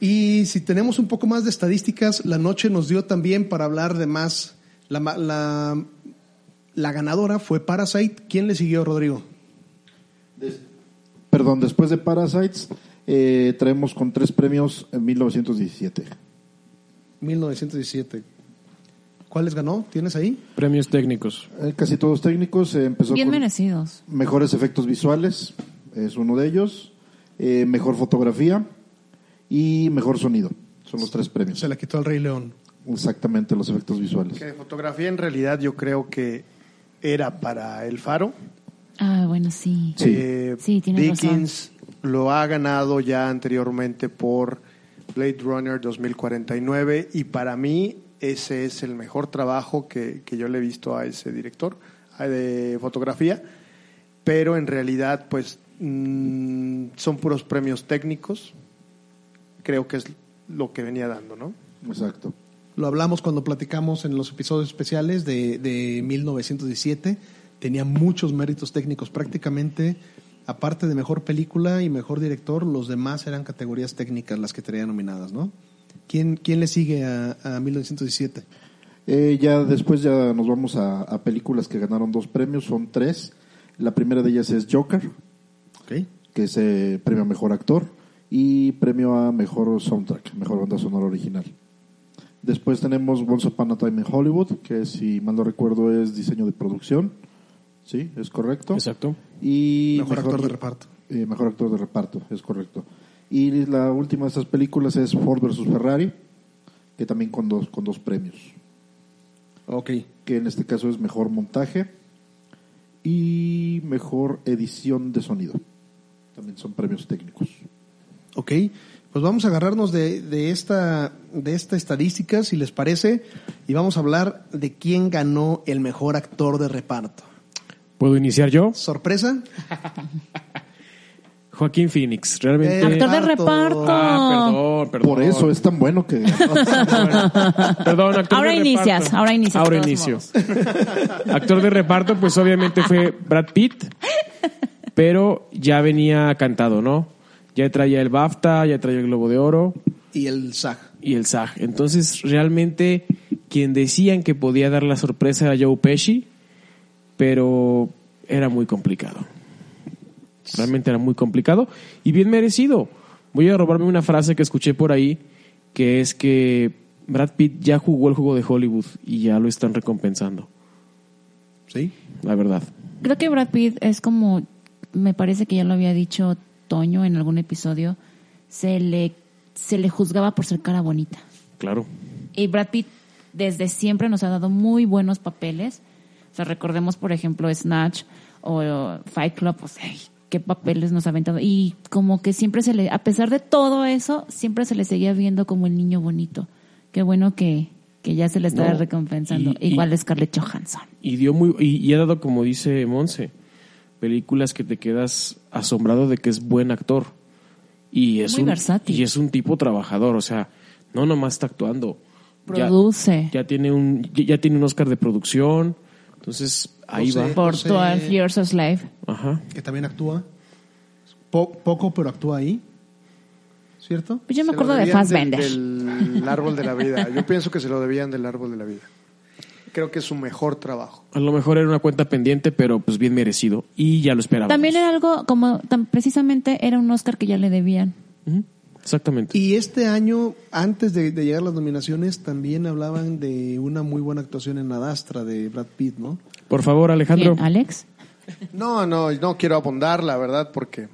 Y si tenemos un poco más de estadísticas, la noche nos dio también para hablar de más. La, ma- la, la ganadora fue Parasite. ¿Quién le siguió, Rodrigo? Perdón, después de Parasites, eh, traemos con tres premios en 1917. 1917. ¿Cuáles ganó? ¿Tienes ahí? Premios técnicos. Eh, casi todos técnicos. eh, empezó Bien con merecidos. mejores efectos visuales, es uno de ellos. eh, mejor fotografía y mejor sonido. Son los tres premios. Se la quitó al Rey León. Exactamente, los efectos visuales. Que de fotografía en realidad yo creo que era para El Faro. Ah, bueno, sí. Sí. Eh, Sí, tienes Dickens lo ha ganado ya anteriormente por Blade Runner 2049 y para mí ese es el mejor trabajo que, que yo le he visto a ese director de fotografía, pero en realidad pues mm, son puros premios técnicos. Creo que es lo que venía dando, ¿no? Exacto. Lo hablamos cuando platicamos en los episodios especiales de, de 1917. Tenía muchos méritos técnicos. Prácticamente, aparte de mejor película y mejor director, los demás eran categorías técnicas las que tenía nominadas, ¿no? ¿Quién, quién le sigue a, a 1917? Eh, ya después ya nos vamos a, a películas que ganaron dos premios, son tres. La primera de ellas es Joker, Ok. que es eh, premio a mejor actor y premio a mejor soundtrack, mejor banda sonora original. Después tenemos Once Upon a Time in Hollywood, que si mal no recuerdo es diseño de producción. Sí, es correcto. Exacto. Y Mejor actor de reparto. eh, mejor actor de reparto, es correcto. Y la última de estas películas es Ford vs Ferrari, que también con dos, con dos premios. Ok. Que en este caso es mejor montaje y mejor edición de sonido. También son premios técnicos. Ok. Pues vamos a agarrarnos de, de esta, de esta estadística, si les parece, y vamos a hablar de quién ganó el mejor actor de reparto. ¿Puedo iniciar yo? ¿Sorpresa? Joaquín Phoenix. Realmente. Eh, Actor de Reparto. Ah, perdón, perdón. Por eso es tan bueno que Perdón, actor Ahora de inicias, reparto. ahora inicias, Ahora inicio. actor de reparto, pues obviamente fue Brad Pitt, pero ya venía cantado, ¿no? Ya traía el BAFTA, ya traía el Globo de Oro Y el SAG. y el SAG. Entonces, realmente, quien decían que podía dar la sorpresa era Joe Pesci, pero era muy complicado. Realmente era muy complicado y bien merecido. Voy a robarme una frase que escuché por ahí, que es que Brad Pitt ya jugó el juego de Hollywood y ya lo están recompensando, ¿Sí? la verdad. Creo que Brad Pitt es como, me parece que ya lo había dicho Toño en algún episodio, se le, se le juzgaba por ser cara bonita. Claro. Y Brad Pitt desde siempre nos ha dado muy buenos papeles. O sea, recordemos, por ejemplo, Snatch o Fight Club, pues, ay, qué papeles nos ha aventado. Y como que siempre se le, a pesar de todo eso, siempre se le seguía viendo como el niño bonito. Qué bueno que, que ya se le está No, recompensando. y- y- Igual Scarlett Johansson. Y dio muy y, y ha dado como dice Monse, películas que te quedas asombrado de que es buen actor. Y es Muy un versátil. y es un tipo trabajador, o sea, no nomás está actuando. Ya- Produce. Ya, tiene un ya ya tiene un Oscar de producción. Entonces, ahí José. va. por José- 12 Years a Slave. Ajá. Que también actúa. Po- poco, pero actúa ahí. ¿Cierto? Pues yo me Se acuerdo de Fassbender. Del, del árbol de la vida. Yo pienso que se lo debían del árbol de la vida. Creo que es su mejor trabajo. A lo mejor era una cuenta pendiente, pero pues bien merecido y ya lo esperábamos. También era algo como, tan, precisamente era un Oscar que ya le debían. Exactamente. Y este año, antes de, de llegar a las nominaciones, también hablaban de una muy buena actuación en Adastra de Brad Pitt, ¿no? Por favor, Alejandro. ¿Quién? ¿Alex? No, no, no quiero abundar, la verdad, porque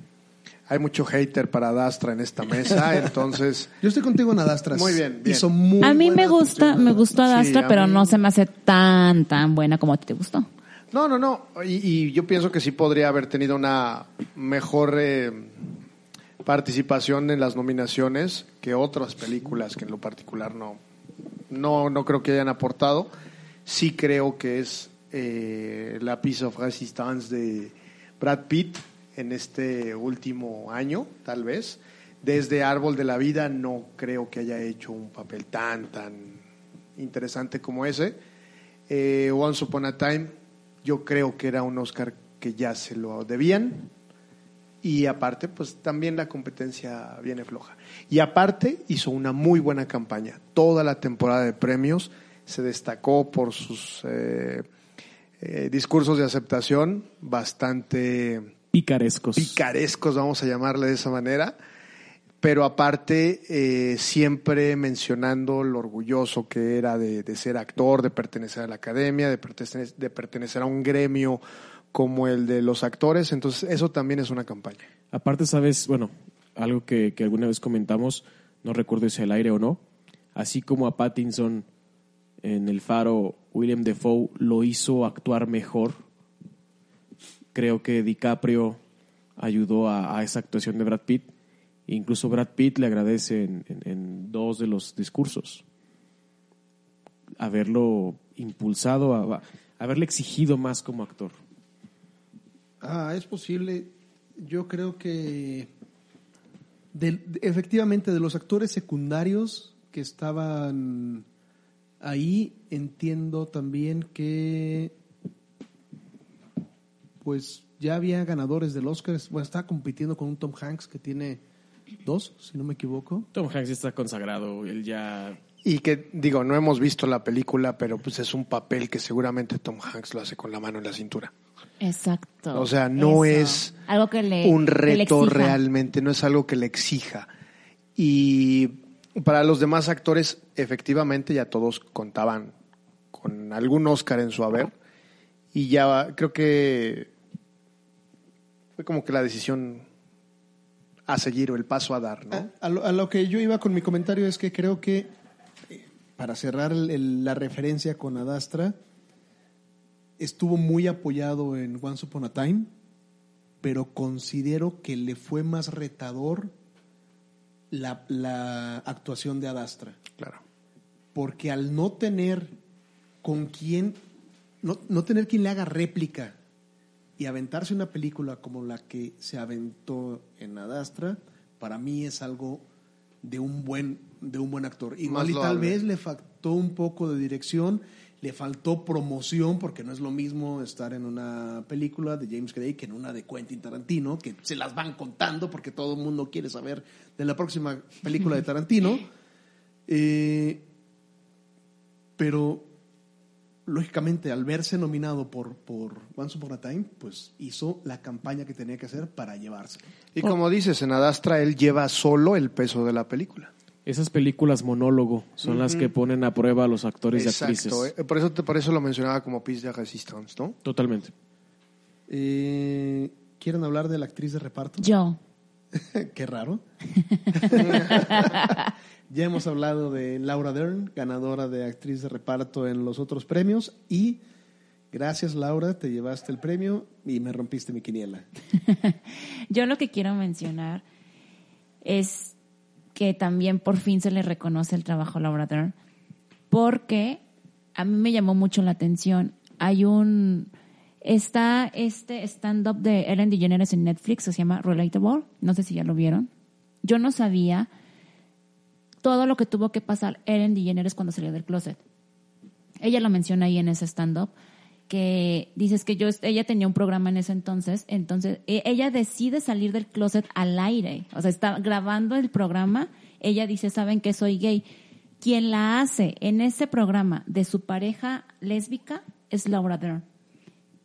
hay mucho hater para Dastra en esta mesa, entonces... Yo estoy contigo en Adastra. Muy bien, bien. Hizo muy A mí me gusta, me gustó Adastra, pero mí- no se me hace tan, tan buena como a ti te gustó. No, no, no. Y, y yo pienso que sí podría haber tenido una mejor eh, participación en las nominaciones que otras películas que en lo particular no, no, no creo que hayan aportado. Sí creo que es eh, la piece of resistance de Brad Pitt en este último año, tal vez. Desde Árbol de la Vida no creo que haya hecho un papel tan, tan interesante como ese. Eh, Once Upon a Time, yo creo que era un Oscar que ya se lo debían. Y aparte, pues también la competencia viene floja. Y aparte, hizo una muy buena campaña. Toda la temporada de premios se destacó por sus eh, eh, discursos de aceptación bastante Picarescos. picarescos, vamos a llamarle de esa manera, pero aparte eh, siempre mencionando lo orgulloso que era de, de ser actor, de pertenecer a la academia, de pertenecer, de pertenecer a un gremio como el de los actores, entonces eso también es una campaña. Aparte, sabes, bueno, algo que, que alguna vez comentamos, no recuerdo si al aire o no, así como a Pattinson en El Faro, William Defoe lo hizo actuar mejor, creo que DiCaprio ayudó a, esa actuación de Brad Pitt, incluso Brad Pitt le agradece en, dos de los discursos haberlo impulsado, a, haberle exigido más como actor. Ah, es posible. yo creo que efectivamente de los actores secundarios que estaban ahí, entiendo también que pues ya había ganadores del Oscar. Bueno, estaba compitiendo con un Tom Hanks que tiene dos, si no me equivoco. Tom Hanks está consagrado, él ya... Y que, digo, no hemos visto la película, pero pues es un papel que seguramente Tom Hanks lo hace con la mano en la cintura. Exacto. O sea, no Eso. es algo que le un que le reto realmente, no es algo que le exija. Y para los demás actores, efectivamente, ya todos contaban con algún Oscar en su haber. Y ya creo que fue como que la decisión a seguir o el paso a dar, ¿no? A, a lo, a lo que yo iba con mi comentario es que creo que, para cerrar el- el- la referencia con Adastra, estuvo muy apoyado en Once Upon a Time, pero considero que le fue más retador la, la actuación de Adastra. Claro. Porque al no tener con quién, no, no tener quien le haga réplica y aventarse una película como la que se aventó en Adastra, para mí es algo de un buen, de un buen actor. Igual y tal vez le faltó un poco de dirección, le faltó promoción, porque no es lo mismo estar en una película de James Gray que en una de Quentin Tarantino, que se las van contando porque todo el mundo quiere saber de la próxima película de Tarantino. Eh, pero lógicamente al verse nominado por, por Once Upon a Time, pues hizo la campaña que tenía que hacer para llevarse. Y como dices, en Adastra él lleva solo el peso de la película. Esas películas monólogo son las que ponen a prueba a los actores y actrices. Exacto. eh, Por eso, te- por eso lo mencionaba como piece de resistance, ¿no? Totalmente. Eh, ¿Quieren hablar de la actriz de reparto? Yo. Qué raro. ya hemos hablado de Laura Dern, ganadora de actriz de reparto en los otros premios. Y gracias, Laura, te llevaste el premio y me rompiste mi quiniela. Yo lo que quiero mencionar es que también por fin se le reconoce el trabajo a Laura Dern, porque a mí me llamó mucho la atención. Hay un está este stand-up de Ellen DeGeneres en Netflix, se llama Relatable, no sé si ya lo vieron. Yo no sabía todo lo que tuvo que pasar Ellen DeGeneres cuando salió del closet. Ella lo menciona ahí en ese stand-up, que dices que yo, ella tenía un programa en ese entonces, entonces e- ella decide salir del closet al aire, o sea, está grabando el programa, ella dice, saben que soy gay. Quien la hace en ese programa de su pareja lésbica es Laura Dern.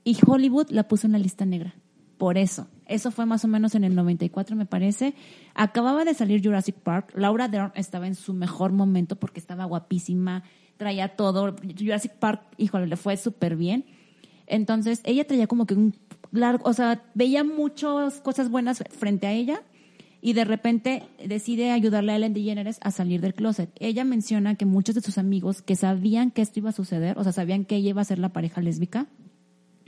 Y Hollywood la puso en la lista negra. Por eso. Eso fue más o menos en el 94, me parece. Acababa de salir Jurassic Park. Laura Dern estaba en su mejor momento porque estaba guapísima, traía todo. Jurassic Park, híjole, le fue súper bien. Entonces, ella traía como que un largo, o sea, veía muchas cosas buenas frente a ella y de repente decide ayudarle a Ellen DeGeneres a salir del closet. Ella menciona que muchos de sus amigos que sabían que esto iba a suceder, o sea, sabían que ella iba a ser la pareja lésbica,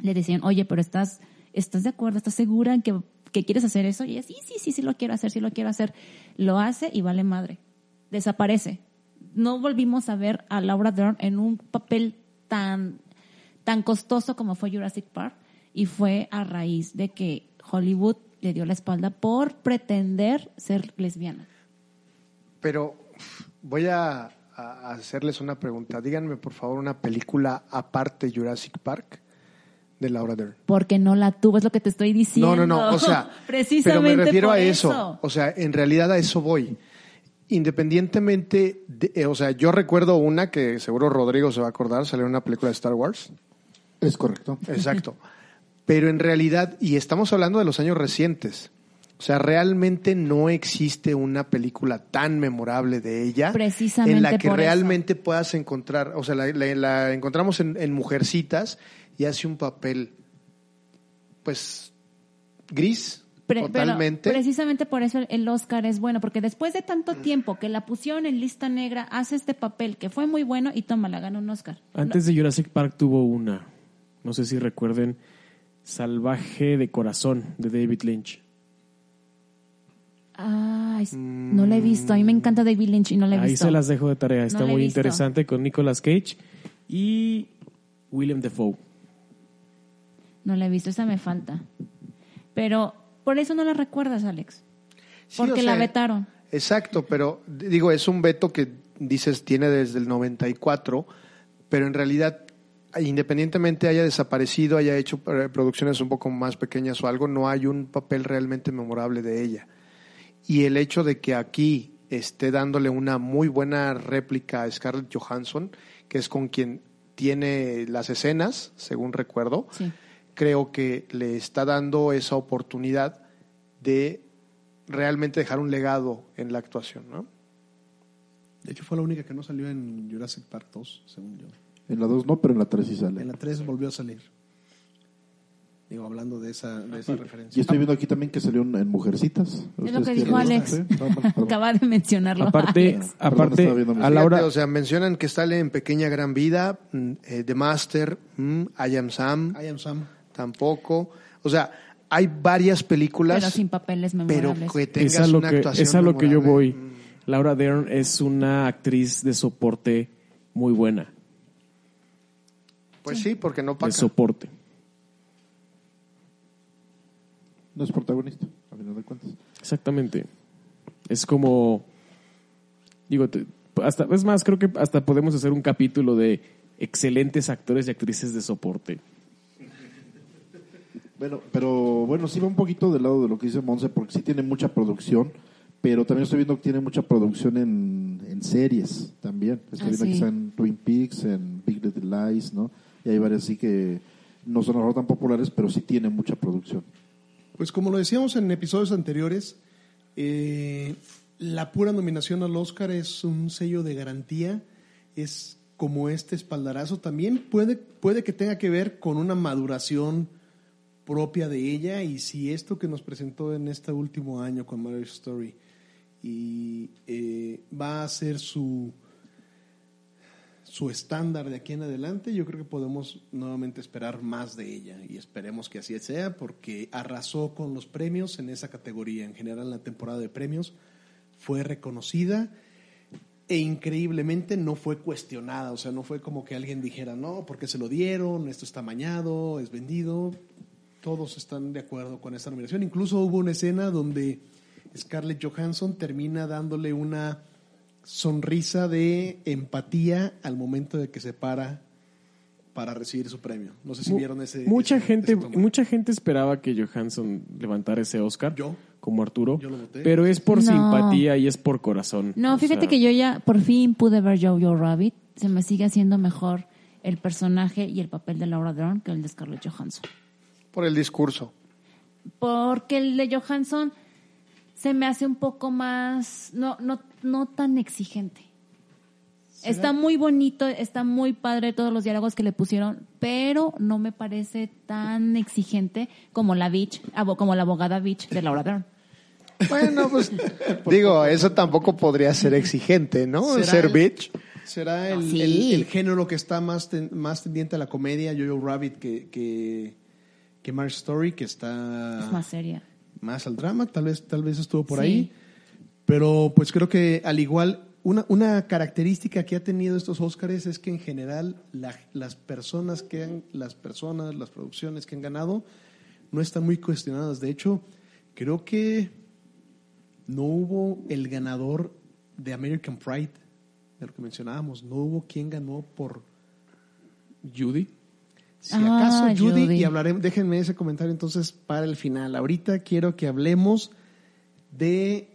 le decían, oye, pero estás, estás de acuerdo, estás segura en que, que quieres hacer eso? Y ella, sí, sí, sí, sí lo quiero hacer, sí lo quiero hacer. Lo hace y vale madre. Desaparece. No volvimos a ver a Laura Dern en un papel tan, tan costoso como fue Jurassic Park y fue a raíz de que Hollywood le dio la espalda por pretender ser lesbiana. Pero voy a, a hacerles una pregunta. Díganme, por favor, una película aparte Jurassic Park de Laura Dern. Porque no la tuvo, es lo que te estoy diciendo. No, no, no. O sea, precisamente pero me refiero por a eso. O sea, en realidad a eso voy. Independientemente, de, eh, o sea, yo recuerdo una que seguro Rodrigo se va a acordar, salió en una película de Star Wars. Es correcto. Exacto. Pero en realidad, y estamos hablando de los años recientes, o sea, realmente no existe una película tan memorable de ella Precisamente en la que por eso. realmente puedas encontrar, o sea, la, la- la encontramos en, en Mujercitas y hace un papel, pues, gris, Pre- pero totalmente. precisamente por eso el- Oscar es bueno, porque después de tanto tiempo que la pusieron en lista negra, hace este papel que fue muy bueno y toma, la gana un Oscar. Antes de Jurassic Park tuvo una, no sé si recuerden, Salvaje de Corazón de David Lynch. Ay, no la he visto. A mí me encanta David Lynch y no la he Ahí visto. se las dejo de tarea, está No muy interesante con Nicolas Cage y William Defoe. No la he visto, esa me falta. Pero Por eso no la recuerdas, Alex. Sí, Porque o la vetaron. Exacto, pero digo, es un veto que dices tiene desde el 94, pero en realidad, independientemente haya desaparecido, haya hecho producciones un poco más pequeñas o algo, no hay un papel realmente memorable de ella. Y el hecho de que aquí esté dándole una muy buena réplica a Scarlett Johansson, que es con quien tiene las escenas, según recuerdo, Sí. Creo que le está dando esa oportunidad de realmente dejar un legado en la actuación, ¿no? De hecho, fue la única que no salió en Jurassic Park 2, según yo. En la 2 no, pero en la 3 sí sale. En la 3 volvió a salir. Digo, hablando de esa, de esa Y referencia. estoy viendo aquí también que salió en, Mujercitas. Es lo ¿Ustedes que dijo? Alex. Sí, perdón, perdón. Acaba de mencionarlo. Aparte, Alex. aparte mi- a Laura, O sea, mencionan que sale en Pequeña Gran Vida, mm, eh, The Master, mm, I Am Sam, I am Sam. Tampoco. O sea, hay varias películas, pero sin papeles pero memorables. que tengas lo una que, actuación es a lo que yo voy. Laura Dern es una actriz de soporte muy buena. Pues sí, porque no De paga. soporte. No es protagonista, a final de cuentas. Exactamente. Es como. Digo, te- hasta, es más, creo que hasta podemos hacer un capítulo de excelentes actores y actrices de soporte. Bueno, pero bueno, sí va un poquito del lado de lo que dice Monse, porque sí tiene mucha producción, pero también estoy viendo que tiene mucha producción en, en series también. Estoy Ah, viendo que sí. está en Twin Peaks, en Big Little Lies, ¿no? Y hay varias así que no son a lo mejor tan populares, pero sí tiene mucha producción. Pues como lo decíamos en episodios anteriores, eh, la pura nominación al Oscar es un sello de garantía, es como este espaldarazo. También puede, puede que tenga que ver con una maduración propia de ella y si esto que nos presentó en este último año con Marriage Story y eh, va a ser su su estándar de aquí en adelante, yo creo que podemos nuevamente esperar más de ella y esperemos que así sea porque arrasó con los premios en esa categoría. En general, la temporada de premios fue reconocida e increíblemente no fue cuestionada, o sea, no fue como que alguien dijera, no, porque se lo dieron, esto está mañado, es vendido. Todos están de acuerdo con esta nominación. Incluso hubo una escena donde Scarlett Johansson termina dándole una sonrisa de empatía al momento de que se para para recibir su premio. No sé si vieron ese. mucha ese- gente, ese mucha gente esperaba que Johansson levantara ese Oscar Yo. como Arturo, Yo lo voté. pero es por No. simpatía y es por corazón. No, O fíjate sea, que yo ya por fin pude ver Jojo Rabbit. Se me sigue haciendo mejor el personaje y el papel de Laura Dern que el de Scarlett Johansson. Por el discurso. Porque el de Johansson se me hace un poco más, no, no, no tan exigente. Está muy bonito, está muy padre todos los diálogos que le pusieron, pero no me parece tan exigente como la bitch, abo- como la abogada bitch de Laura Dern. Bueno, pues digo, eso tampoco podría ser exigente, ¿no? ¿Será Ser el- bitch. Será el, Sí. el- el género que está más, ten- más tendiente a la comedia, Jojo Rabbit, que, que, que Marriage Story, que está Es más seria. más al drama, tal vez, tal vez estuvo por Sí. ahí. Pero pues creo que al igual, una, una característica que ha tenido estos Óscares es que en general la- las personas que han, las personas, las producciones que han ganado no están muy cuestionadas. De hecho, creo que no hubo el ganador de American Pride, de lo que mencionábamos, no hubo quien ganó por Judy. Si Ah, acaso Judy, Judy. y hablaremos, déjenme ese comentario entonces para el final. Ahorita quiero que hablemos de,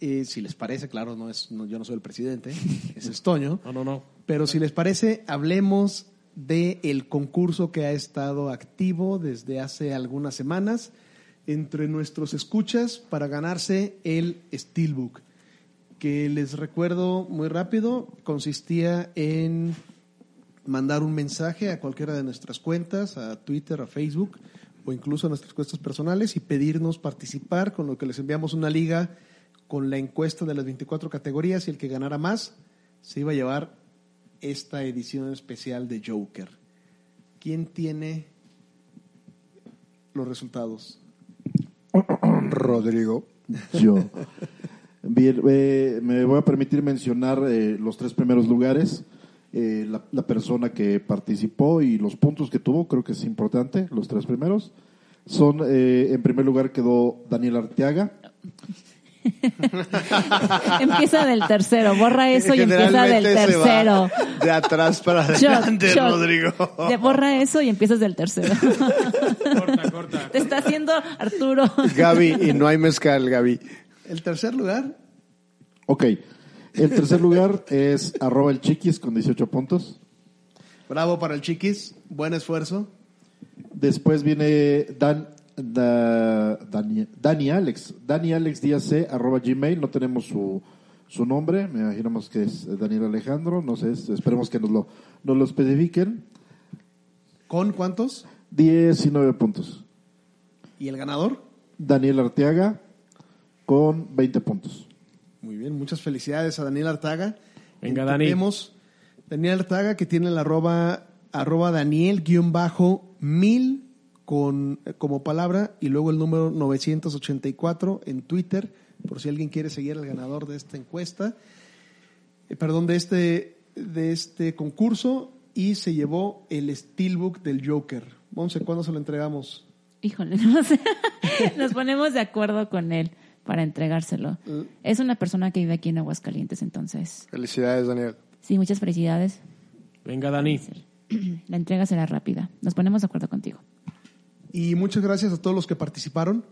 eh, si les parece, claro, no es, no, yo no soy el presidente, ese es Toño, No, no, no. pero si les parece, hablemos de el concurso que ha estado activo desde hace algunas semanas entre nuestros escuchas para ganarse el Steelbook, que les recuerdo muy rápido, consistía en mandar un mensaje a cualquiera de nuestras cuentas, a Twitter, a Facebook o incluso a nuestras cuentas personales y pedirnos participar, con lo que les enviamos una liga con la encuesta de las 24 categorías y el que ganara más se iba a llevar esta edición especial de Joker. ¿Quién tiene los resultados? Rodrigo. Yo. Bien, eh, me voy a permitir mencionar eh, los tres primeros lugares. Eh, la, la persona que participó y los puntos que tuvo, creo que es importante, los tres primeros. Son, eh, en primer lugar quedó Daniel Arteaga. Empieza del tercero, borra eso y empieza del tercero. De atrás para Shot, adelante, shot. Rodrigo. De borra eso y empiezas del tercero. Corta, corta. Te está haciendo Arturo. Gaby, y no hay mezcal, Gaby. El tercer lugar, Ok. El tercer lugar es arroba el chiquis con 18 puntos. bravo para el Chiquis, buen esfuerzo. Después viene Dan, da- Dani, Dani Alex. Dani Alex Díaz C, arroba Gmail. No tenemos su, su nombre. Me imaginamos que es Daniel Alejandro. No sé, es- esperemos que nos lo, nos lo especifiquen. ¿Con cuántos? 19 puntos. ¿Y el ganador? Daniel Arteaga con 20 puntos. Muy bien, muchas felicidades a Daniel Artaga. Venga, Dani. Tenemos Daniel Artaga que tiene el arroba, arroba Daniel-mil con, como palabra y luego el número 984 en Twitter, por si alguien quiere seguir al ganador de esta encuesta, eh, perdón, de este, de este concurso y se llevó el Steelbook del Joker. Monse, ¿cuándo se lo entregamos? Híjole, no sé. Nos ponemos de acuerdo con él para entregárselo. Es una persona que vive aquí en Aguascalientes, entonces. Felicidades, Daniel. Sí, muchas felicidades. Venga, Dani. La entrega será rápida. Nos ponemos de acuerdo contigo. Y muchas gracias a todos los que participaron.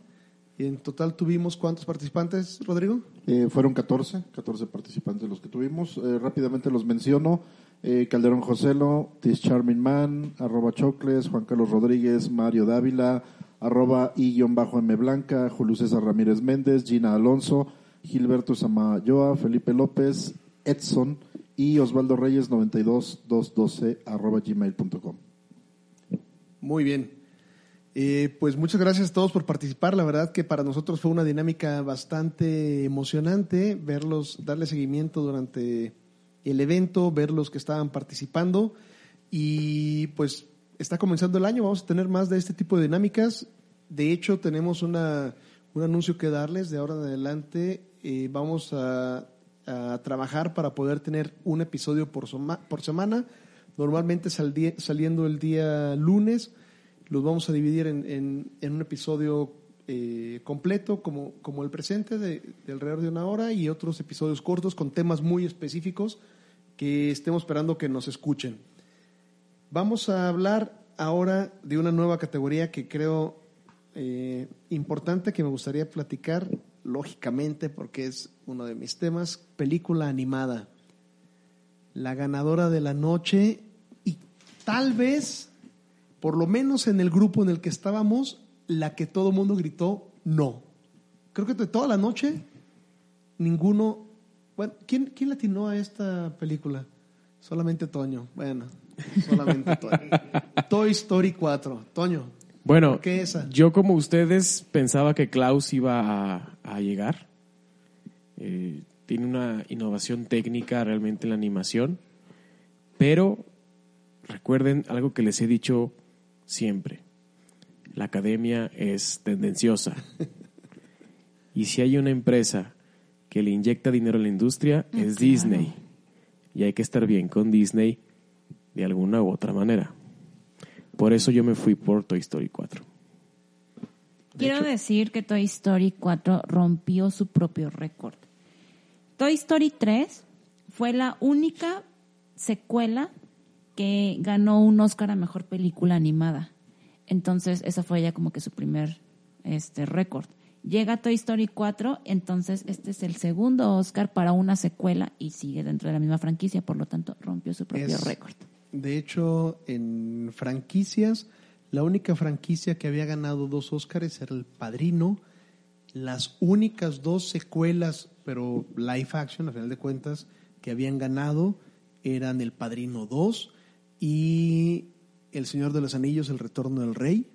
Y en total tuvimos cuántos participantes, Rodrigo? Eh, fueron 14, 14 participantes los que tuvimos. Eh, rápidamente los menciono. Eh, Calderón Joselo, This Charming Man, arroba Chocles, Juan Carlos Rodríguez, Mario Dávila, arroba I-M Blanca, Julio César Ramírez Méndez, Gina Alonso, Gilberto Samayoa, Felipe López, Edson y Osvaldo Reyes 92212 arroba gmail.com. Muy bien. Eh, pues muchas gracias a todos por participar. La verdad que para nosotros fue una dinámica bastante emocionante verlos, darle seguimiento durante el evento, ver los que estaban participando. Y pues está comenzando el año, vamos a tener más de este tipo de dinámicas. De hecho, tenemos una, un anuncio que darles de ahora en adelante. Eh, vamos a, trabajar para poder tener un episodio por, por semana. Normalmente saliendo el día lunes los vamos a dividir en, en- en un episodio eh, completo como, como el presente de, de alrededor de una hora y otros episodios cortos con temas muy específicos que estemos esperando que nos escuchen. Vamos a hablar ahora de una nueva categoría que creo eh, importante que me gustaría platicar, lógicamente, porque es uno de mis temas, película animada. La ganadora de la noche y tal vez por lo menos en el grupo en el que estábamos, la que todo mundo gritó no. Creo que de toda la noche, ninguno. Bueno, ¿quién, quién le atinó a esta película? Solamente Toño. Bueno, solamente. Toy Story 4. Toño. Bueno, ¿por qué esa? yo como ustedes pensaba que Klaus iba a, a llegar. Eh, tiene una innovación técnica realmente en la animación, pero recuerden algo que les he dicho siempre. La academia es tendenciosa. Y si hay una empresa que le inyecta dinero a la industria, es Disney. Y hay que estar bien con Disney de alguna u otra manera. Por eso yo me fui por Toy Story 4. Quiero decir que Toy Story 4 rompió su propio récord. Toy Story 3 fue la única secuela que ganó un Oscar a mejor película animada. Entonces, esa fue ya como que su primer este récord. Llega Toy Story 4, entonces este es el segundo Oscar para una secuela y sigue dentro de la misma franquicia, por lo tanto rompió su propio Es- récord. De hecho, en franquicias, la única franquicia que había ganado dos Óscares era El Padrino. Las únicas dos secuelas, pero live action, a final de cuentas, que habían ganado eran El Padrino 2 y El Señor de los Anillos, El Retorno del Rey.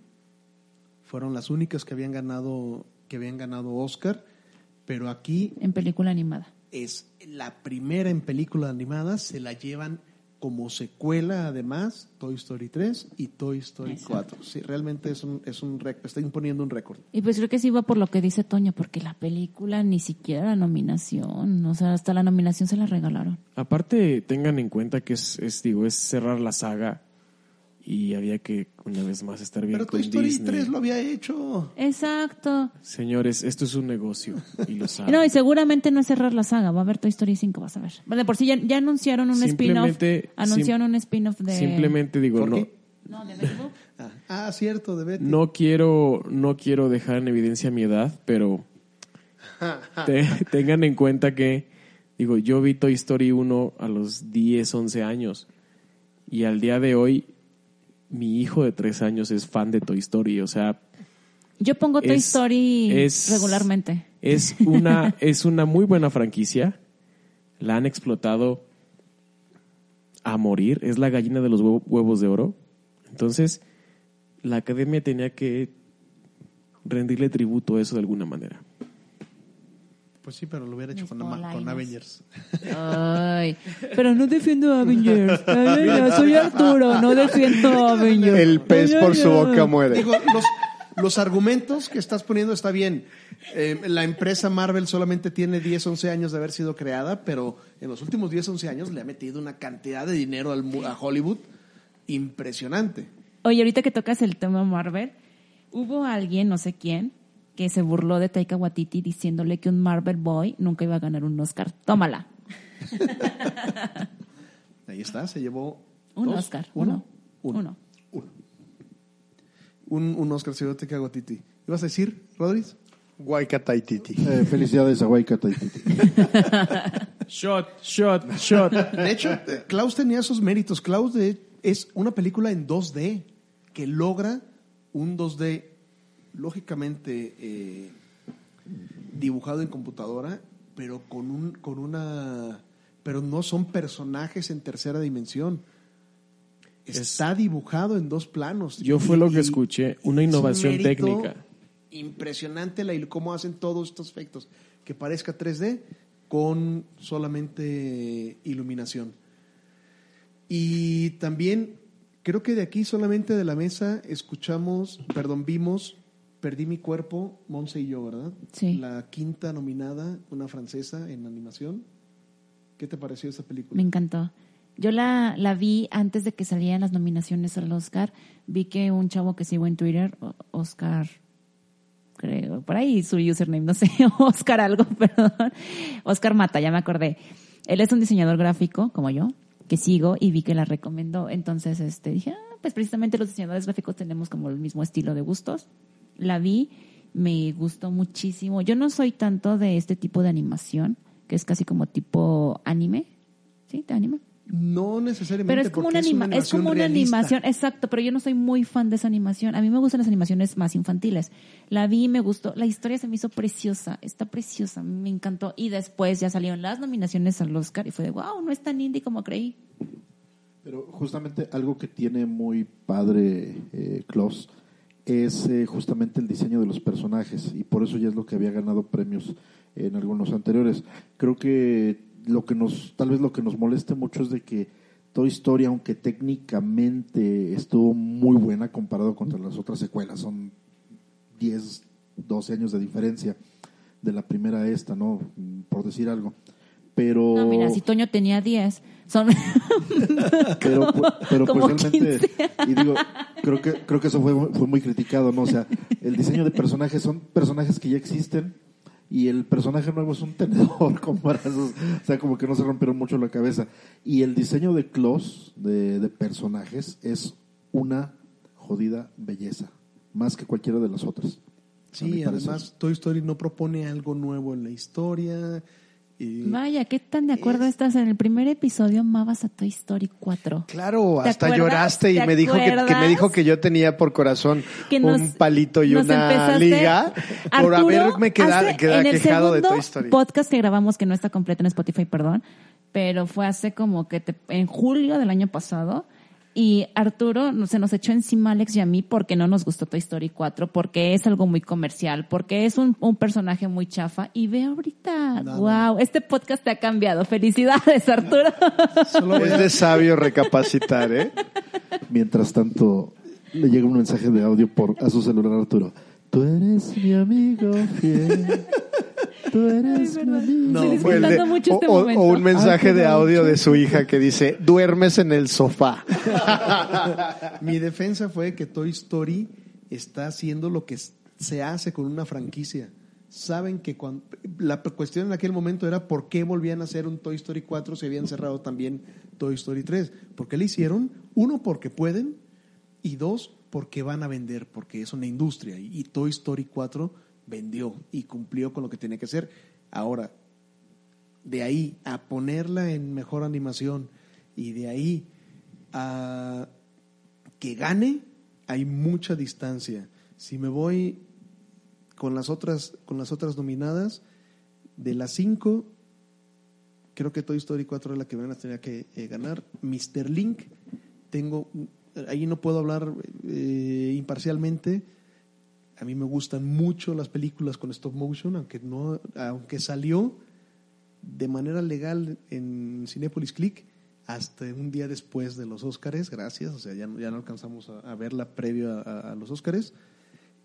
Fueron las únicas que habían ganado, que habían ganado Oscar, pero aquí En película animada. es la primera en película animada, se la llevan como secuela además Toy Story 3 y Toy Story Exacto. 4. Sí, realmente es un, es un récord, está imponiendo un récord. Y pues creo que sí va por lo que dice Toño, porque la película ni siquiera la nominación, o sea, hasta la nominación se la regalaron. Aparte, tengan en cuenta que es, es, digo, es cerrar la saga y había que una vez más estar bien Pero Toy con Story Disney. 3 lo había hecho. Exacto. Señores, esto es un negocio y lo saben. No, y seguramente no es cerrar la saga, va a haber Toy Story 5, vas a ver. Bueno, de por sí ya, ya anunciaron un spin-off. Simplemente- Anunciaron sim- un spin-off de... Simplemente digo, no, Forky. No, de Betty. Ah, ah, cierto, de Betty. no quiero, no quiero dejar en evidencia mi edad, pero te- tengan en cuenta que, digo, yo vi Toy Story 1 a los 10, 11 años y al día de hoy mi hijo de 3 años es fan de Toy Story, o sea, Yo pongo Toy Es- Story es- regularmente. es una, es una muy buena franquicia, la han explotado a morir, es la gallina de los huevo- huevos de oro, entonces la academia tenía que rendirle tributo a eso de alguna manera. Pues sí, pero lo hubiera hecho con, con. Avengers. Ay, pero no defiendo a Avengers. Ay, soy Arturo, no defiendo a Avengers. El pez por su boca muere. Digo, los, los argumentos que estás poniendo está bien. Eh, la empresa Marvel solamente tiene 10, 11 años de haber sido creada, pero en los últimos 10, 11 años le ha metido una cantidad de dinero al a Hollywood impresionante. Oye, ahorita que tocas el tema Marvel, hubo alguien, no sé quién, que se burló de Taika Waititi diciéndole que un Marvel Boy nunca iba a ganar un Oscar. Tómala. Ahí está, se llevó Un dos, Oscar. uno, Uno. uno. Uno. Un, un Oscar se llevó Taika Waititi. ¿Ibas a decir, Rodríguez? Waikataititi. Eh, felicidades a Waikata Taititi. Shot, shot, shot. De hecho, Klaus tenía esos méritos. Klaus de- es una película en 2D que logra un 2D lógicamente eh, dibujado en computadora, pero con un con una pero no son personajes en tercera dimensión. Está dibujado en dos planos. Yo Y- fue lo que escuché, una es un innovación técnica. Impresionante la, cómo hacen todos estos efectos. Que parezca 3D con solamente iluminación. Y también creo que de aquí solamente de la mesa escuchamos, perdón, vimos Perdí mi cuerpo, Monse y yo, ¿verdad? Sí. La quinta nominada, una francesa en animación. ¿Qué te pareció esa película? Me encantó. Yo la, la vi antes de que salieran las nominaciones al Oscar. Vi que un chavo que sigo en Twitter, Oscar, creo, por ahí su username, no sé, Oscar algo, perdón. Oscar Mata, ya me acordé. Él es un diseñador gráfico, como yo, que sigo y vi que la recomendó. Entonces, este, dije, ah, pues precisamente los diseñadores gráficos tenemos como el mismo estilo de gustos. La vi, me gustó muchísimo. Yo no soy tanto de este tipo de animación, que es casi como tipo anime. ¿Sí? ¿De anime? No necesariamente. Pero es como una, anima- es como una realista. animación, exacto, pero yo no soy muy fan de esa animación. A mí me gustan las animaciones más infantiles. La vi me gustó, la historia se me hizo preciosa, está preciosa, me encantó. Y después ya salieron las nominaciones al Oscar y fue de, wow, no es tan indie como creí. Pero justamente algo que tiene muy padre eh, Klaus es eh, justamente el diseño de los personajes y por eso ya es lo que había ganado premios en algunos anteriores. Creo que lo que nos, tal vez lo que nos moleste mucho es de que Toy Story, aunque técnicamente estuvo muy buena comparado contra las otras secuelas, son 10, 12 años de diferencia de la primera a esta, ¿no? Por decir algo. Pero No, mira, si Toño tenía 10, son... pero, pu- pero pues Como realmente y digo creo que creo que eso fue fue muy criticado no o sea el diseño de personajes son personajes que ya existen y el personaje nuevo es un tenedor con brazos o sea como que no se rompieron mucho la cabeza. Y el diseño de Klaus de, de personajes es una jodida belleza más que cualquiera de las otras. Sí, además Toy Story no propone algo nuevo en la historia. Y- Vaya, ¿qué tan de acuerdo estás? En el primer episodio amabas a Toy Story 4. Claro, ¿Te hasta acuerdas? lloraste y ¿Te me dijo que, que me dijo que yo tenía por corazón que nos- un palito y una liga por haberme quedado, quejado de segundo Toy Story. podcast que grabamos que no está completo en Spotify, perdón, pero fue hace como que te- en julio del año pasado y Arturo no- se nos echó encima a Alex y a mí porque no nos gustó Toy Story 4, porque es algo muy comercial, porque es un, un personaje muy chafa y ve ahorita, wow, este podcast te ha cambiado. Felicidades, Arturo. Solo Es de sabio recapacitar, ¿eh? mientras tanto le llega un mensaje de audio por a su celular Arturo tú eres mi amigo fiel Tú eres mi amigo. No, el de- mucho este o- momento. o un mensaje Ay, qué de audio de su hija que dice, duermes en el sofá. Mi defensa fue que Toy Story está haciendo lo que se hace con una franquicia. Saben que cuando, la cuestión en aquel momento era por qué volvían a hacer un Toy Story 4 si habían cerrado también Toy Story 3. ¿Por qué le hicieron? Uno, porque pueden y dos, porque van a vender, porque es una industria. Y, Toy Story 4 vendió y cumplió con lo que tenía que hacer. Ahora, de ahí a ponerla en mejor animación y de ahí a que gane, hay mucha distancia. Si me voy con las otras, con las otras nominadas, de las cinco, creo que Toy Story 4 es la que van a tener que eh, ganar. Mr. Link, tengo, ahí no puedo hablar eh, imparcialmente. A mí me gustan mucho las películas con stop motion, aunque no, aunque salió de manera legal en Cinepolis Click hasta un día después de los Óscares, gracias, o sea, ya, no- ya no alcanzamos a, verla previo a, a- los Óscares.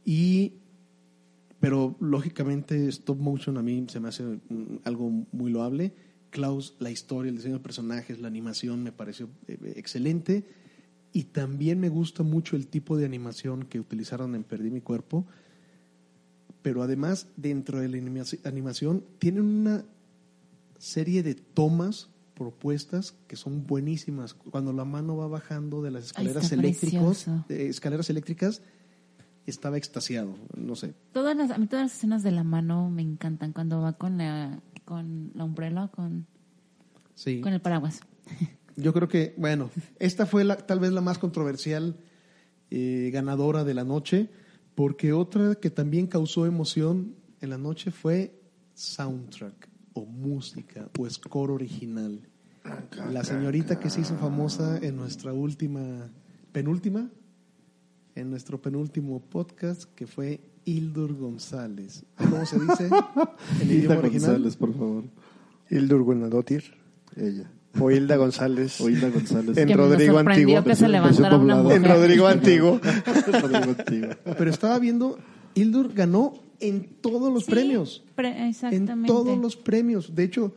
Y, pero lógicamente stop motion a mí se me hace algo muy loable. Klaus, la historia, el diseño de personajes, la animación me pareció eh, excelente. Y también me gusta mucho el tipo de animación que utilizaron en Perdí mi cuerpo. Pero además, dentro de la animaci- animación, tienen una serie de tomas propuestas que son buenísimas. Cuando la mano va bajando de las escaleras precioso. eh, escaleras eléctricas, estaba extasiado. No sé. Todas las, a mí todas las escenas de la mano me encantan cuando va con la, con la umbrella, con, Sí. con el paraguas. Yo creo que, bueno, esta fue la, tal vez la más controversial eh, ganadora de la noche, porque otra que también causó emoción en la noche fue soundtrack o música o score original. La señorita que se hizo famosa en nuestra última, penúltima, en nuestro penúltimo podcast, que fue Hildur González. ¿Cómo se dice en Hilda idioma original? González, por favor. Hildur Guanadotir Ella. O Hilda González. O Hilda González. En Rodrigo Antiguo. que se Versión- levantara versión una doblada. mujer. En Rodrigo Antiguo. Pero estaba viendo, Hildur ganó en todos los Sí, premios. pre- En todos los premios. De hecho,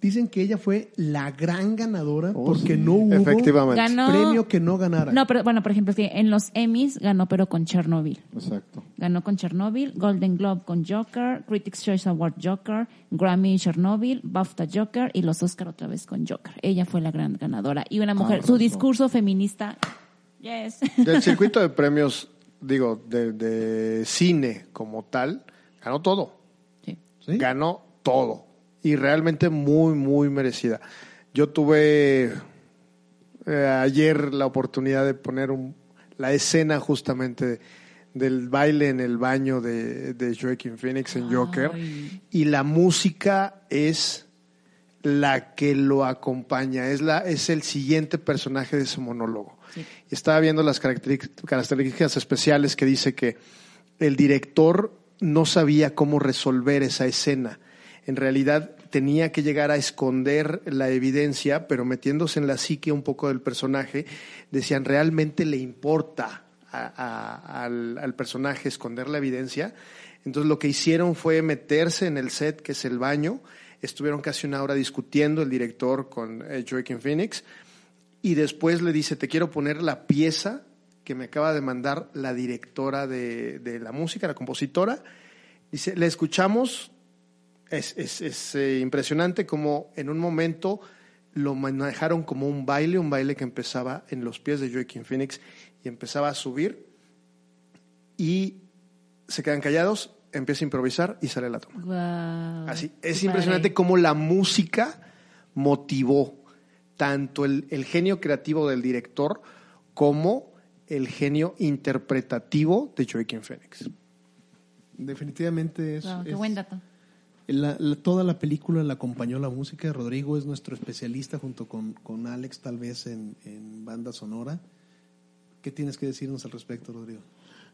dicen que ella fue la gran ganadora Oh, porque sí. no hubo Efectivamente. Ganó- premio que no ganara. No, pero bueno, por ejemplo, en los Emmys ganó pero con Chernobyl. Exacto. Ganó con Chernobyl, Golden Globe con Joker, Critics' Choice Award Joker, Grammy Chernobyl, BAFTA Joker y los Oscar otra vez con Joker. Ella fue la gran ganadora. Y una mujer, su discurso feminista, yes. Del circuito de premios, digo, de, de cine como tal, ganó todo. Sí. ¿Sí? Ganó todo. Y realmente muy, muy merecida. Yo tuve eh, ayer la oportunidad de poner un- la escena justamente del baile en el baño de, de Joaquin Phoenix en Joker. Ay. Y la música es la que lo acompaña, es, la, es el siguiente personaje de ese monólogo. Sí. Estaba viendo las características especiales que dice que el director no sabía cómo resolver esa escena. En realidad tenía que llegar a esconder la evidencia, pero metiéndose en la psique un poco del personaje, decían, ¿realmente le importa a- al, personaje esconder la evidencia? Entonces lo que hicieron fue meterse en el set, que es el baño, estuvieron casi una hora discutiendo el director con eh, Joaquin Phoenix, y después le dice, te quiero poner la pieza que me acaba de mandar la directora de, de la música, la compositora. Dice, la escuchamos, es, es- es, eh, impresionante como en un momento lo manejaron como un baile, un baile que empezaba en los pies de Joaquin Phoenix y empezaba a subir y se quedan callados, empieza a improvisar y sale la toma. Así, es impresionante cómo la música motivó tanto el, el genio creativo del director como el genio interpretativo de Joaquin Phoenix. Definitivamente es, qué es- buen dato. La- toda la película la acompañó la música. Rodrigo es nuestro especialista junto con, con Alex tal vez en, en banda sonora. ¿Qué tienes que decirnos al respecto, Rodrigo?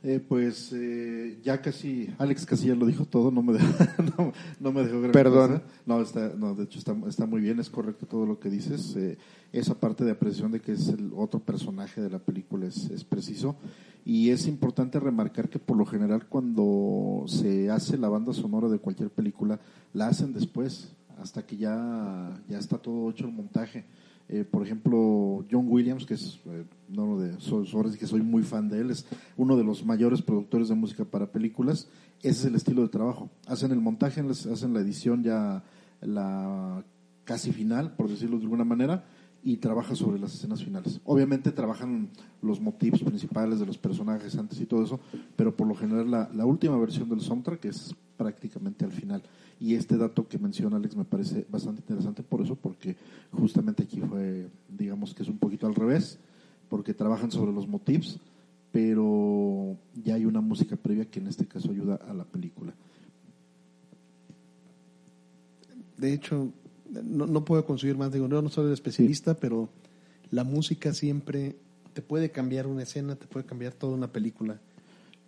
Eh, pues eh, ya casi, Alex casi ya lo dijo todo, no me dejó, no, no me dejó gran Perdón. cosa. No, está, no, de hecho está, está muy bien, es correcto todo lo que dices. Eh, esa parte de apreciación de que es el otro personaje de la película es, es preciso. Y es importante remarcar que por lo general cuando se hace la banda sonora de cualquier película, la hacen después, hasta que ya, ya está todo hecho el montaje. Eh, por ejemplo, John Williams, que es eh, soy muy fan de él, es uno de los mayores productores de música para películas. Ese es el estilo de trabajo. Hacen el montaje, hacen la edición ya la casi final, por decirlo de alguna manera, y trabaja sobre las escenas finales. Obviamente trabajan los motivos principales de los personajes antes y todo eso, pero por lo general la, la última versión del soundtrack es prácticamente al final. Y este dato que menciona Alex me parece bastante interesante por eso, porque justamente aquí fue, digamos que es un poquito al revés, porque trabajan sobre los motifs, pero ya hay una música previa que en este caso ayuda a la película. De hecho, no, no puedo conseguir más. Digo, yo no soy el especialista, pero la música siempre te puede cambiar una escena, te puede cambiar toda una película.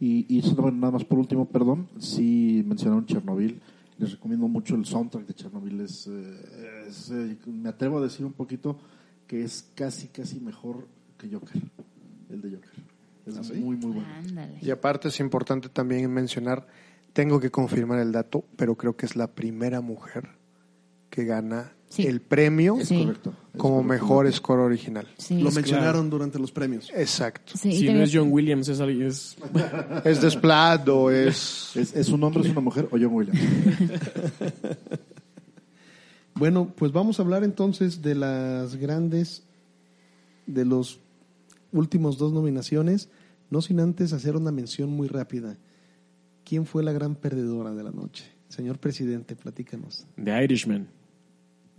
Y, y eso, bueno, nada más por último, perdón, sí mencionaron Chernobyl. Les recomiendo mucho el soundtrack de Chernobyl. Es, eh, es, eh, me atrevo a decir un poquito que es casi, casi mejor que Joker, el de Joker. Es muy, muy bueno. Ándale. Y aparte es importante también mencionar, tengo que confirmar el dato, pero creo que es la primera mujer que gana Sí. el premio Sí. correcto. es como correcto. mejor score original. Sí. Lo mencionaron durante los premios. Exacto. Si no es John Williams, es alguien. Es, ¿Es Desplat o es...? ¿Es, ¿Es un hombre, es una mujer o John Williams? Bueno, pues vamos a hablar entonces de las grandes, de los últimos dos nominaciones, no sin antes hacer una mención muy rápida. ¿Quién fue la gran perdedora de la noche? Señor presidente, platícanos. The Irishman.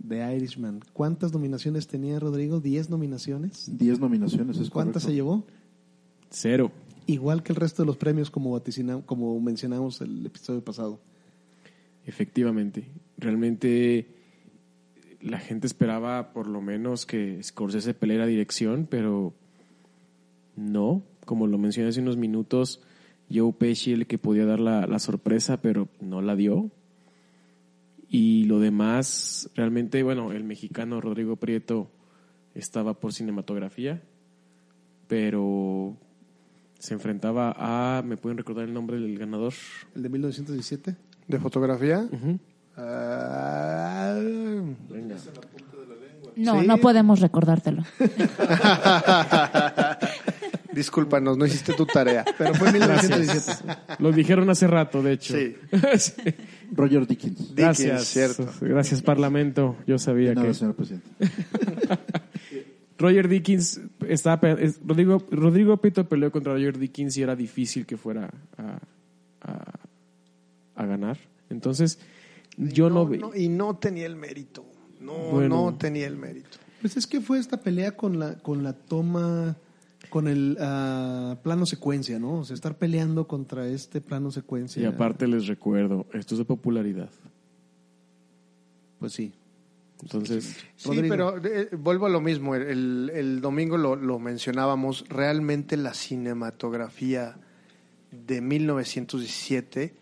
The Irishman. ¿Cuántas nominaciones tenía Rodrigo? ¿Diez nominaciones? Diez nominaciones, es ¿Cuántas se llevó? Cero. Igual que el resto de los premios, como, vaticina- como mencionamos el episodio pasado. Efectivamente. Realmente la gente esperaba por lo menos que Scorsese peleara dirección, pero no. Como lo mencioné hace unos minutos, Joe Pesci el que podía dar la, la sorpresa, pero no la dio. Y lo demás, realmente, bueno, el mexicano Rodrigo Prieto estaba por cinematografía, pero se enfrentaba a, ¿me pueden recordar el nombre del ganador? ¿El de 1917? ¿De fotografía? Ah, Venga. No, Sí. no podemos recordártelo. discúlpanos, no hiciste tu tarea. Pero fue 1917. Lo dijeron hace rato, de hecho. Sí. Sí. Roger Dickens. Gracias. cierto. Gracias, Parlamento. Yo sabía Nada, que. señor presidente. Roger Dickens estaba. es- Rodrigo, Rodrigo Pito peleó contra Roger Dickens y era difícil que fuera a, a, a ganar. Entonces, yo no, vi. Y no tenía el mérito. No, Bueno. no tenía el mérito. Pues es que fue esta pelea con la, con la toma, con el ah, plano secuencia, ¿no? O sea, estar peleando contra este plano secuencia. Y aparte les recuerdo, esto es de popularidad. Pues sí. Entonces, Sí, Rodrigo. pero eh, vuelvo a lo mismo. El, el domingo lo, lo mencionábamos. Realmente la cinematografía de 1917,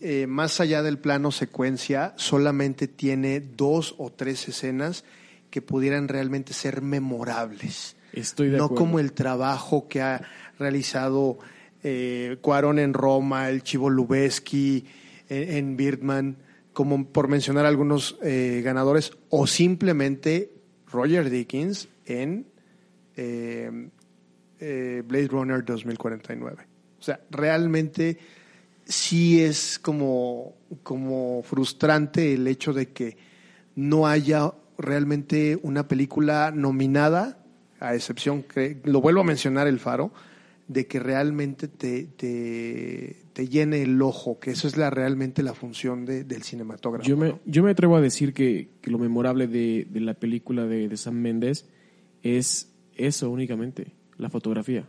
eh, más allá del plano secuencia, solamente tiene dos o tres escenas que pudieran realmente ser memorables. Estoy de no acuerdo. como el trabajo que ha realizado eh, Cuarón en Roma, el Chivo Lubeski en, en Birdman, como por mencionar algunos eh, ganadores, o simplemente Roger Dickens en eh, eh, Blade Runner 2049. O sea, realmente sí es como, como frustrante el hecho de que no haya realmente una película nominada, a excepción, que, lo vuelvo a mencionar, El Faro, de que realmente te, te, te llene el ojo, que eso es la, realmente la función de- del cinematógrafo. Yo me, ¿no? yo me atrevo a decir que, que lo memorable de, de la película de, de Sam Méndez es eso únicamente, la fotografía.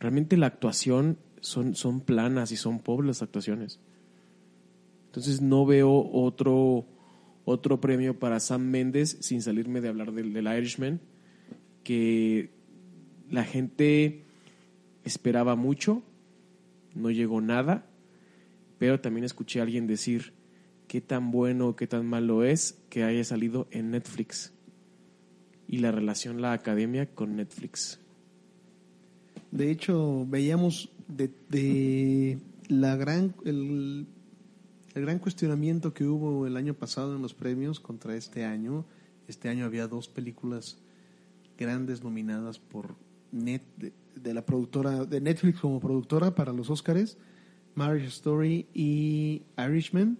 Realmente la actuación son, son planas y son pobres las actuaciones. Entonces no veo otro, otro premio para Sam Méndez, sin salirme de hablar del, del Irishman, que la gente esperaba mucho, no llegó nada, pero también escuché a alguien decir qué tan bueno o qué tan malo es que haya salido en Netflix y la relación la academia con Netflix. De hecho, veíamos de, de la gran el, el gran cuestionamiento que hubo el año pasado en los premios contra este año. Este año había dos películas grandes nominadas por net de, la productora de Netflix como productora para los Oscars, Marriage Story y Irishman,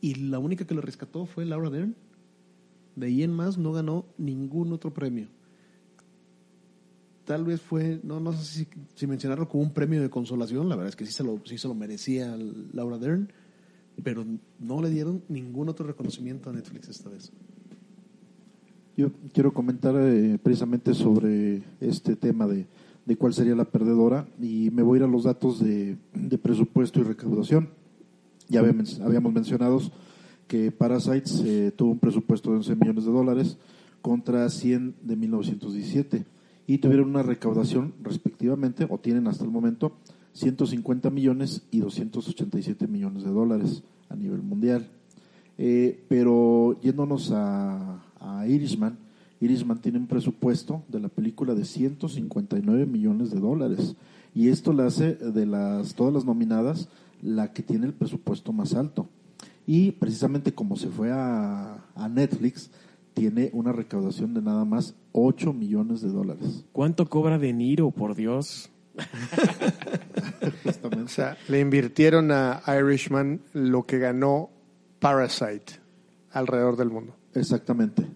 y la única que lo rescató fue Laura Dern. De ahí en más no ganó ningún otro premio. Tal vez fue, no, no sé si, si mencionarlo como un premio de consolación, la verdad es que sí se lo, sí se lo merecía Laura Dern, pero no le dieron ningún otro reconocimiento a Netflix esta vez. Yo quiero comentar eh, precisamente sobre este tema de, de, cuál sería la perdedora y me voy a ir a los datos de, de presupuesto y recaudación. Ya habíamos, mencionado que Parasites eh, tuvo un presupuesto de 11 millones de dólares contra 100 de 1917 y tuvieron una recaudación respectivamente, o tienen hasta el momento, 150 millones y 287 millones de dólares a nivel mundial. Eh, pero yéndonos a, a Irishman, Irishman tiene un presupuesto de la película de 159 millones de dólares y esto le hace de las todas las nominadas la que tiene el presupuesto más alto. Y precisamente como se fue a, a Netflix, tiene una recaudación de nada más 8 millones de dólares. ¿Cuánto cobra De Niro, por Dios? o sea, le invirtieron a Irishman lo que ganó Parasite alrededor del mundo. Exactamente,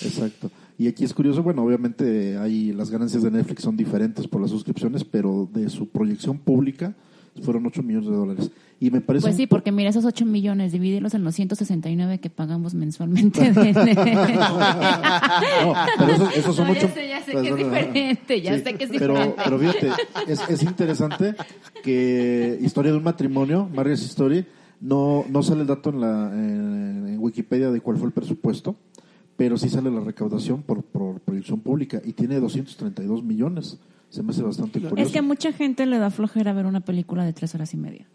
exacto. Y aquí es curioso, bueno, obviamente hay las ganancias de Netflix son diferentes por las suscripciones, pero de su proyección pública fueron 8 millones de dólares. Y me parece Pues sí, porque mira, esos 8 millones, divídelos en los 169 que pagamos mensualmente. De... no, pero esos, esos son No, ya sé, ya sé que es diferente, ya sé que es pero, diferente. Pero fíjate, es, es interesante que Historia de un matrimonio, Marriage Story, no, no sale el dato en, la, en, en Wikipedia de cuál fue el presupuesto, pero sí sale la recaudación por, por proyección pública y tiene 232 millones. Se me hace bastante curioso. Es que a mucha gente le da flojera ver una película de tres horas y media.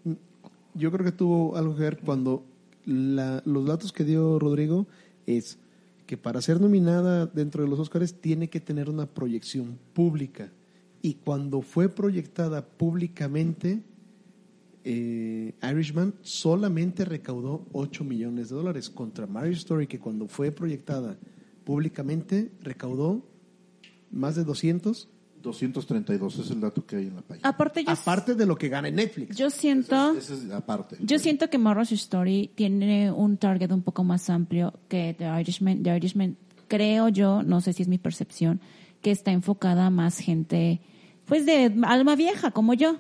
Yo creo que tuvo algo que ver cuando la- los datos que dio Rodrigo es que para ser nominada dentro de los Oscars tiene que tener una proyección pública. Y cuando fue proyectada públicamente, eh, Irishman solamente recaudó 8 millones de dólares contra Marriage Story, que cuando fue proyectada públicamente recaudó más de 200, 232 es el dato que hay en la página. Aparte, yo, aparte de lo que gana en Netflix. yo siento... Ese es aparte. Yo siento que Marriage Story tiene un target un poco más amplio que The Irishman. The Irishman, creo yo, no sé si es mi percepción, que está enfocada a más gente, pues de alma vieja, como yo.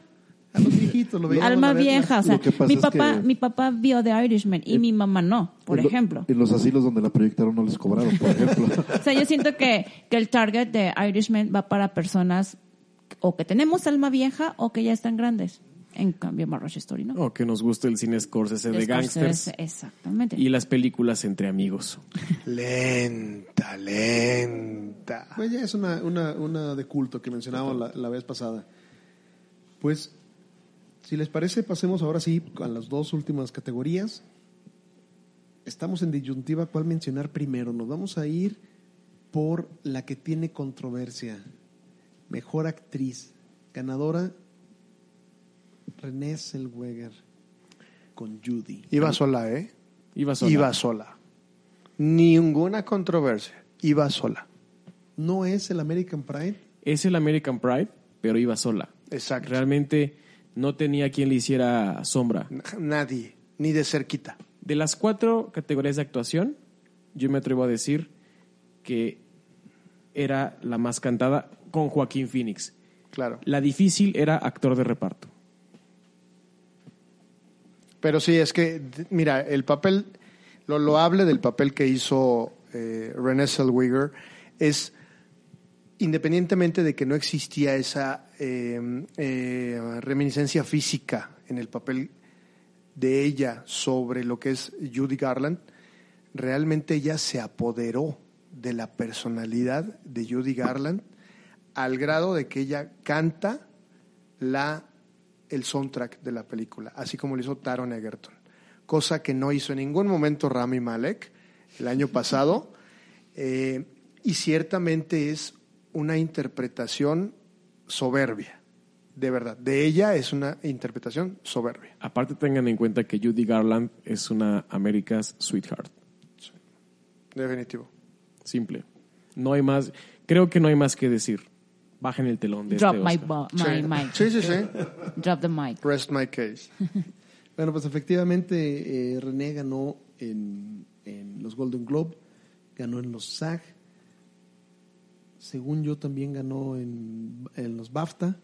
A los viejitos lo veíamos Alma vieja, o sea, mi es papá, que- mi papá vio The Irishman y mi mamá no, por En lo- ejemplo. En los asilos donde la proyectaron no les cobraron, por ejemplo. O sea, yo siento que, que el target de Irishman va para personas o que tenemos alma vieja o que ya están grandes. En cambio, Marriage Story no. O que nos guste el cine Scorsese de Scorsese, gangsters Exactamente. y las películas entre amigos. Lenta, lenta. Pues ya es una, una, una de culto que mencionábamos la, la vez pasada. Pues, si les parece, pasemos ahora sí a las dos últimas categorías. Estamos en disyuntiva cuál mencionar primero. Nos vamos a ir por la que tiene controversia. Mejor actriz. Ganadora, Renée Zellweger con Judy. Iba sola, ¿eh? Iba sola. Iba sola. Ninguna controversia. Iba sola. No es el American Pride. Es el American Pride, pero iba sola. Exacto. Realmente no tenía quien le hiciera sombra. Nadie. Ni de cerquita. De las cuatro categorías de actuación, yo me atrevo a decir que era la más cantada con Joaquín Phoenix. Claro. La difícil era actor de reparto. Pero sí, es que, mira, el papel, lo loable del papel que hizo eh, Renée Zellweger es, independientemente de que no existía esa eh, eh, reminiscencia física en el papel de ella sobre lo que es Judy Garland, realmente ella se apoderó de la personalidad de Judy Garland al grado de que ella canta la, el soundtrack de la película, así como lo hizo Taron Egerton, cosa que no hizo en ningún momento Rami Malek el año pasado, eh, y ciertamente es una interpretación soberbia, de verdad. De ella es una interpretación soberbia. Aparte tengan en cuenta que Judy Garland es una America's Sweetheart. Definitivo. Simple. No hay más, creo que no hay más que decir. Bajen el telón de Drop este my, Oscar. bo- my Sí. mic. Sí, sí, sí. Drop the mic. Rest my case. Bueno, pues efectivamente eh, René ganó en, en los Golden Globe, ganó en los SAG, según yo también ganó en, en los BAFTA,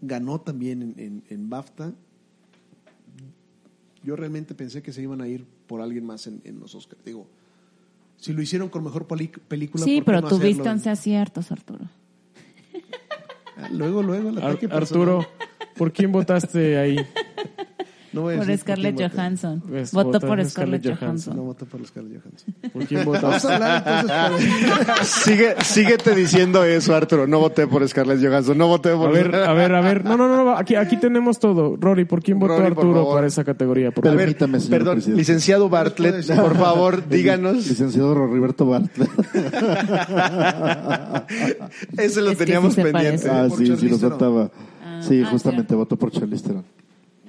ganó también en, en- en BAFTA. Yo realmente pensé que se iban a ir por alguien más en, en los Oscars. Digo, si lo hicieron con mejor película, Sí, ¿por qué pero no tuviste? 11 aciertos, Arturo. Ah, Luego, luego, el Ar- ataque. Arturo, ¿por quién votaste ahí? No voy a Por decir Scarlett quién voté. Johansson. Pues, Votó por Scarlett Scarlett Johansson. No voté por Scarlett Johansson. ¿Por quién Vamos votaste? a hablar entonces. por- Sigue, síguete diciendo eso, Arturo. No voté por Scarlett Johansson, no voté A por... ver, a ver, a ver. No, no, no, aquí, aquí tenemos todo. Rory, ¿por quién votó Rory, por Arturo favor. para esa categoría? Por A favor. ver, Permítame, señor perdón, presidente. licenciado Bartlett, por favor, díganos. Licenciado Roberto Bartlett. Ese lo Es que teníamos sí se pendiente. parece. ah, por sí, sí, Charlize lo Theron. trataba. Sí, ah, justamente votó por Charlize Theron.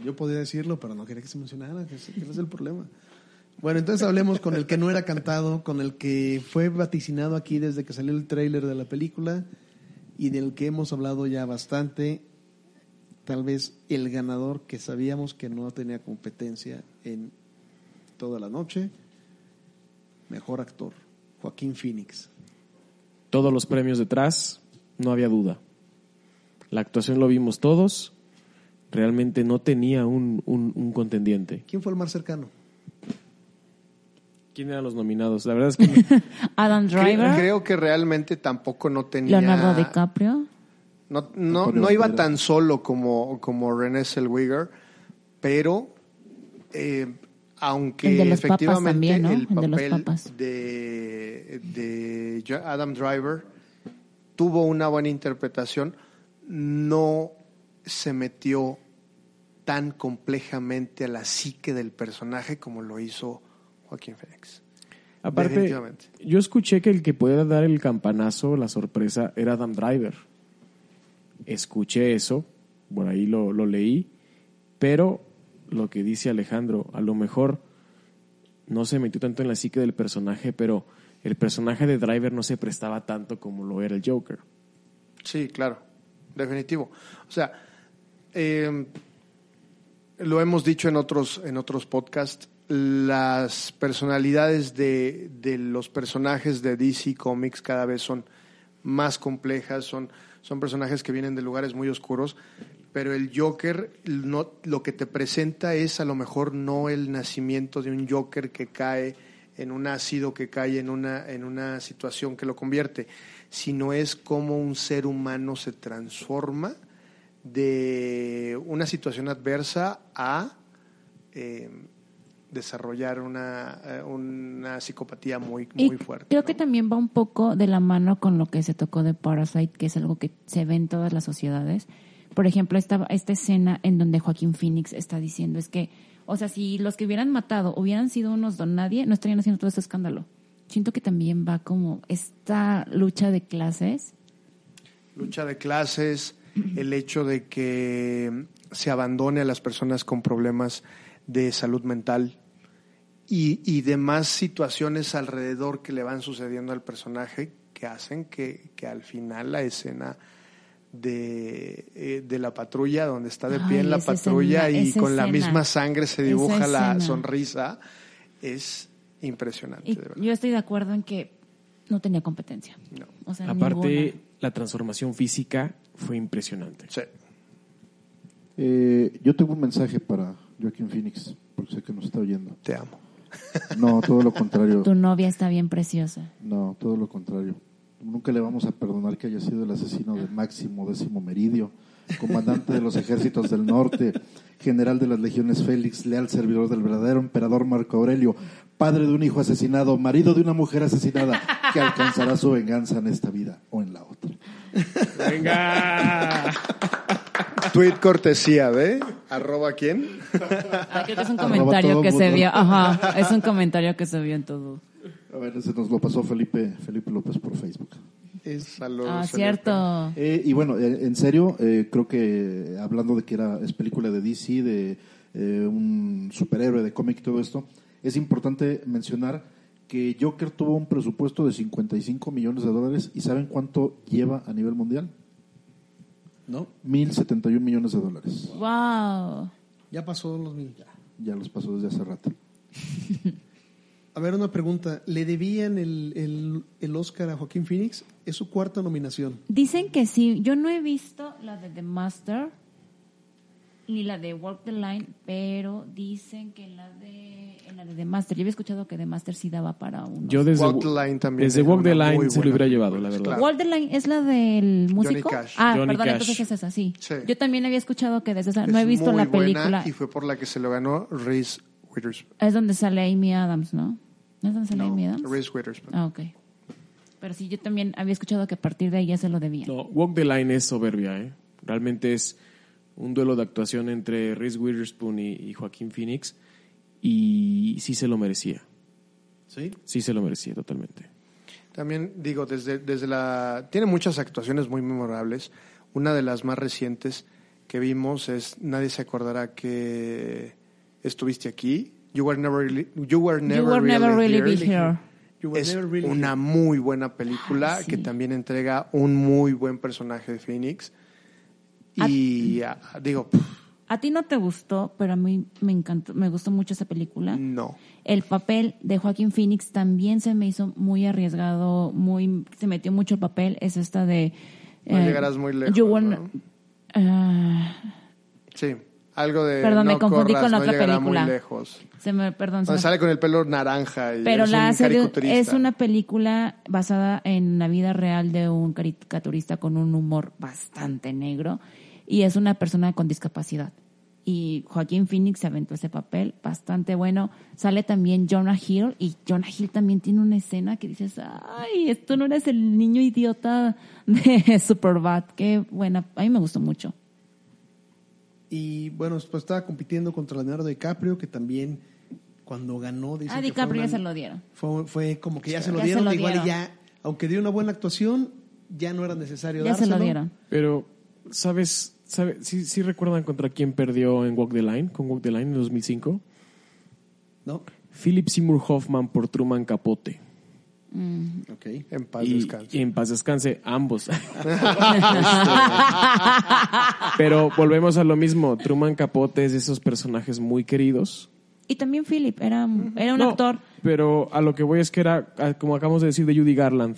Yo podía decirlo, pero no quería que se mencionara, que ese es el problema. Bueno, entonces hablemos con el que no era cantado, con el que fue vaticinado aquí desde que salió el tráiler de la película y del que hemos hablado ya bastante. Tal vez el ganador que sabíamos que no tenía competencia en toda la noche. Mejor actor, Joaquín Phoenix. Todos los premios detrás, no había duda. La actuación lo vimos todos. Realmente no tenía un, un, un contendiente. ¿Quién fue el más cercano? ¿Quién eran los nominados? La verdad es que Adam Driver, creo que realmente tampoco no tenía... Leonardo DiCaprio. No, no, no iba tan solo como, como René Zellweger, pero eh, aunque El de los papas efectivamente también, ¿no? el El de los papel papas. de, de Jo- Adam Driver tuvo una buena interpretación, no se metió tan complejamente a la psique del personaje como lo hizo Joaquín Phoenix. Aparte, Definitivamente. yo escuché que el que podía dar el campanazo, la sorpresa, era Adam Driver. Escuché eso, por ahí lo, lo leí, pero lo que dice Alejandro, a lo mejor no se metió tanto en la psique del personaje, pero el personaje de Driver no se prestaba tanto como lo era el Joker. Sí, claro, definitivo. O sea, eh, lo hemos dicho en otros, en otros podcasts, las personalidades de, de los personajes de DC Comics cada vez son más complejas, son, son personajes que vienen de lugares muy oscuros, pero el Joker no, lo que te presenta es a lo mejor no el nacimiento de un Joker que cae en un ácido, que cae en una, en una situación que lo convierte, sino es como un ser humano se transforma de una situación adversa a eh, desarrollar una, eh, una psicopatía muy, Y muy fuerte. creo ¿no? que también va un poco de la mano con lo que se tocó de Parasite, que es algo que se ve en todas las sociedades. Por ejemplo, esta, esta escena en donde Joaquín Phoenix está diciendo es que, o sea, si los que hubieran matado hubieran sido unos don nadie, no estarían haciendo todo este escándalo. Siento que también va como esta lucha de clases. lucha de clases, el hecho de que se abandone a las personas con problemas de salud mental y, y demás situaciones alrededor que le van sucediendo al personaje que hacen que, que al final la escena de, eh, de la patrulla, donde está de pie Ay, en la patrulla escena, y con la misma sangre se dibuja la sonrisa, es impresionante, Y de verdad. yo estoy de acuerdo en que no tenía competencia. No. O sea, Aparte, ninguna. la transformación física fue impresionante. Sí. Eh, yo tengo un mensaje para Joaquín Phoenix, porque sé que nos está oyendo. Te amo. No, todo lo contrario. Tu novia está bien preciosa. No, todo lo contrario. Nunca le vamos a perdonar que haya sido el asesino de Máximo Décimo Meridio, comandante de los ejércitos del norte, general de las legiones Félix, leal servidor del verdadero emperador Marco Aurelio, padre de un hijo asesinado, marido de una mujer asesinada, que alcanzará su venganza en esta vida o en la otra. ¡Venga! Tweet cortesía de arroba quién. Ah, creo que es un comentario que se vio. Ajá, es un comentario que se vio en todo. A ver, ese nos lo pasó Felipe, Felipe López por Facebook. Es. Ah, cierto. Eh, y bueno, eh, en serio, eh, creo que eh, hablando de que era es película de DC, de eh, un superhéroe de cómic y todo esto, es importante mencionar que Joker tuvo un presupuesto de 55 millones de dólares y ¿saben cuánto lleva a nivel mundial? ¿No? 1.071 millones de dólares. Wow. Ya pasó los mil. Ya los pasó desde hace rato. A ver, una pregunta. ¿Le debían el, el, el Oscar a Joaquín Phoenix? Es su cuarta nominación. Dicen que sí. Yo no he visto la de The Master ni la de Walk the Line, pero dicen que la de, de The Master. Yo había escuchado que The Master sí daba para uno. Yo desde, Walk the Line también desde Walk the Line se lo buena hubiera llevado, la verdad. Claro. Walk the Line es la del músico. Cash. Ah, Johnny perdón, Cash. entonces es esa, sí. Sí. Yo también había escuchado que desde esa, Es no he visto muy la buena película. y fue por la que se lo ganó Reese Witherspoon. Es donde sale Amy Adams, ¿no? ¿No es donde sale Amy Adams? Reese Witherspoon. Ah, ok. Pero sí, yo también había escuchado que a partir de ahí ya se lo debía. No, Walk the Line es soberbia, ¿eh? Realmente es un duelo de actuación entre Reese Witherspoon y, y Joaquín Phoenix y sí se lo merecía. ¿Sí? Sí se lo merecía totalmente. También digo, desde, desde la... Tiene muchas actuaciones muy memorables. Una de las más recientes que vimos es Nadie se acordará que estuviste aquí. You were never really, you were never you were never really here. be here. You were Es never really una muy buena película Ah, sí. que también entrega un muy buen personaje de Phoenix. Y ah, digo, pff, A ti no te gustó, pero a mí me encantó, me gustó mucho esa película. no. El papel de Joaquín Phoenix también se me hizo muy arriesgado, muy se metió mucho el papel. Es esta de. No llegarás muy lejos, You were- ¿no? Ah, Sí, algo de Perdón, me confundí corras, con la otra película. muy lejos. se me, perdón. se Donde me- sale con el pelo naranja y pero es la un es una película basada en la vida real de un caricaturista con un humor bastante negro y es una persona con discapacidad. Y Joaquín Phoenix se aventó ese papel bastante bueno. Sale también Jonah Hill y Jonah Hill también tiene una escena que dices, ay, esto no eres el niño idiota de Superbad. Qué buena, a mí me gustó mucho. Y bueno, después estaba compitiendo contra Leonardo DiCaprio, que también cuando ganó... dicen A que fue DiCaprio una- ya se lo dieron. Fue, fue como que ya se lo Ya se dieron, lo igual y dieron. ya, aunque dio una buena actuación, ya no era necesario Ya se lo dieron. Pero, ¿sabes? ¿Sabe? ¿Sí, sí recuerdan contra quién perdió en Walk the Line? Con Walk the Line en 2005. ¿No? Philip Seymour Hoffman por Truman Capote. Ok. En paz y, descanse. y en paz descanse, ambos. Este, pero volvemos a lo mismo. Truman Capote es de esos personajes muy queridos. Y también Philip, era, era un No, actor. Pero a lo que voy es que era, como acabamos de decir de Judy Garland,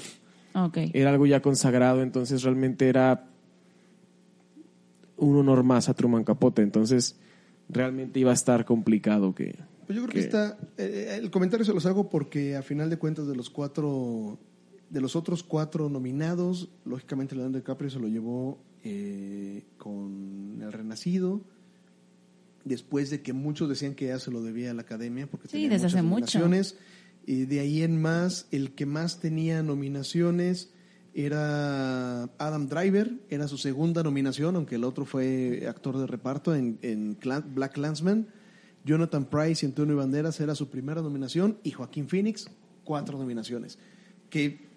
Ok. era algo ya consagrado, entonces realmente era un honor más a Truman Capote. Entonces realmente iba a estar complicado que... Pues yo creo que, que- está. eh, el comentario se los hago porque a final de cuentas de los cuatro, de los otros cuatro nominados, lógicamente Leonardo DiCaprio se lo llevó eh, con El Renacido. Después de que muchos decían que ya se lo debía a la Academia porque Sí, tenía desde muchas hace mucho. nominaciones. Y de ahí en más, el que más tenía nominaciones era Adam Driver, era su segunda nominación, aunque el otro fue actor de reparto en, en Black Landsman. Jonathan Price y Antonio Banderas era su primera nominación y Joaquín Phoenix, cuatro nominaciones. Que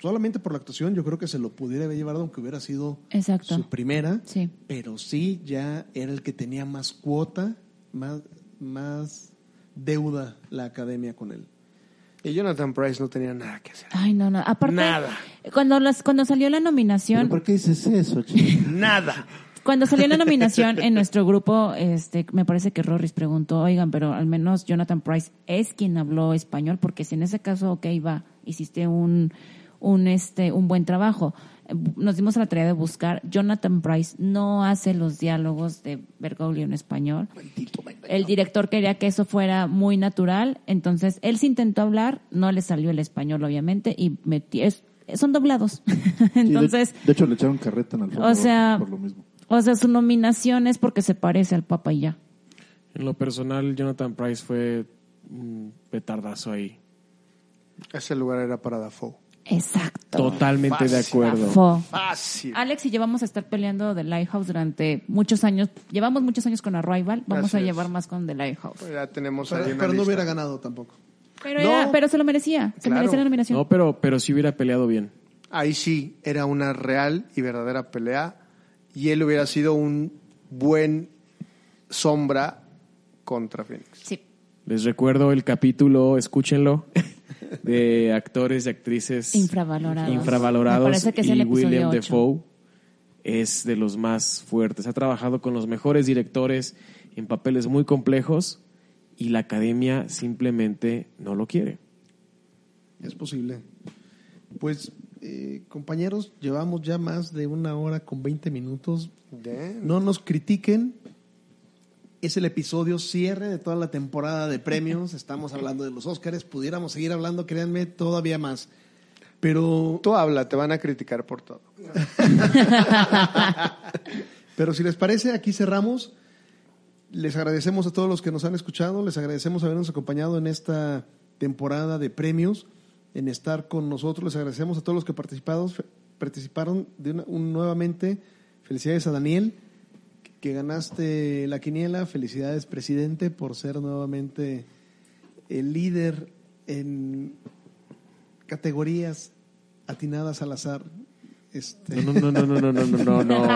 solamente por la actuación yo creo que se lo pudiera haber llevado aunque hubiera sido Exacto. su primera, Sí. pero sí ya era el que tenía más cuota, más, más deuda la academia con él. Y Jonathan Price no tenía nada que hacer. Ay, no, no. Aparte, Nada. Cuando, las, cuando salió la ¿Pero nominación, por qué dices eso, chico? Nada. cuando salió la nominación en nuestro grupo, este, me parece que Rorris preguntó, oigan, pero al menos Jonathan Price es quien habló español, porque si en ese caso, ok, va, hiciste un, un, este, un buen trabajo. Nos dimos a la tarea de buscar. Jonathan Price no hace los diálogos de Bergoglio en español. El director quería que eso fuera muy natural, entonces él se intentó hablar, no le salió el español, obviamente, y es- son doblados. Sí, de- entonces, de, hecho, le echaron carreta en el fondo o sea, por lo mismo. o sea, su nominación es porque se parece al Papa y ya. En lo personal, Jonathan Price fue un petardazo ahí. Ese lugar era para Dafoe. Exacto. Totalmente de acuerdo. Fo. Fácil. Alex y yo vamos a estar peleando The Lighthouse durante muchos años. Llevamos muchos años con Arrival, vamos Así a es. llevar más con The Lighthouse. Pues ya tenemos Pero, ahí una pero no lista. hubiera ganado tampoco. Pero, No. era- pero se lo merecía, se Claro. merecía la nominación. No, pero, pero sí hubiera peleado bien. Ahí sí era una real y verdadera pelea y él hubiera sido un buen sombra contra Phoenix. Sí. Les recuerdo el capítulo, escúchenlo, de actores y actrices Infravalorados. infravalorados Me parece que es el y episodio William ocho. Defoe es de los más fuertes. Ha trabajado con los mejores directores en papeles muy complejos y la academia simplemente no lo quiere. Es posible. Pues, eh, compañeros, llevamos ya más de una hora con 20 minutos. Damn. No nos critiquen. Es el episodio cierre de toda la temporada de premios. Estamos hablando de los Óscares. Pudiéramos seguir hablando, créanme, todavía más. Pero, Tú habla, te van a criticar por todo. pero si les parece, aquí cerramos. Les agradecemos a todos los que nos han escuchado. Les agradecemos habernos acompañado en esta temporada de premios, en estar con nosotros. Les agradecemos a todos los que participaron de una- un- nuevamente. Felicidades a Daniel, que ganaste la quiniela. Felicidades, presidente, por ser nuevamente el líder en categorías atinadas al azar. Este... No, no, no, no, no, no, no, no,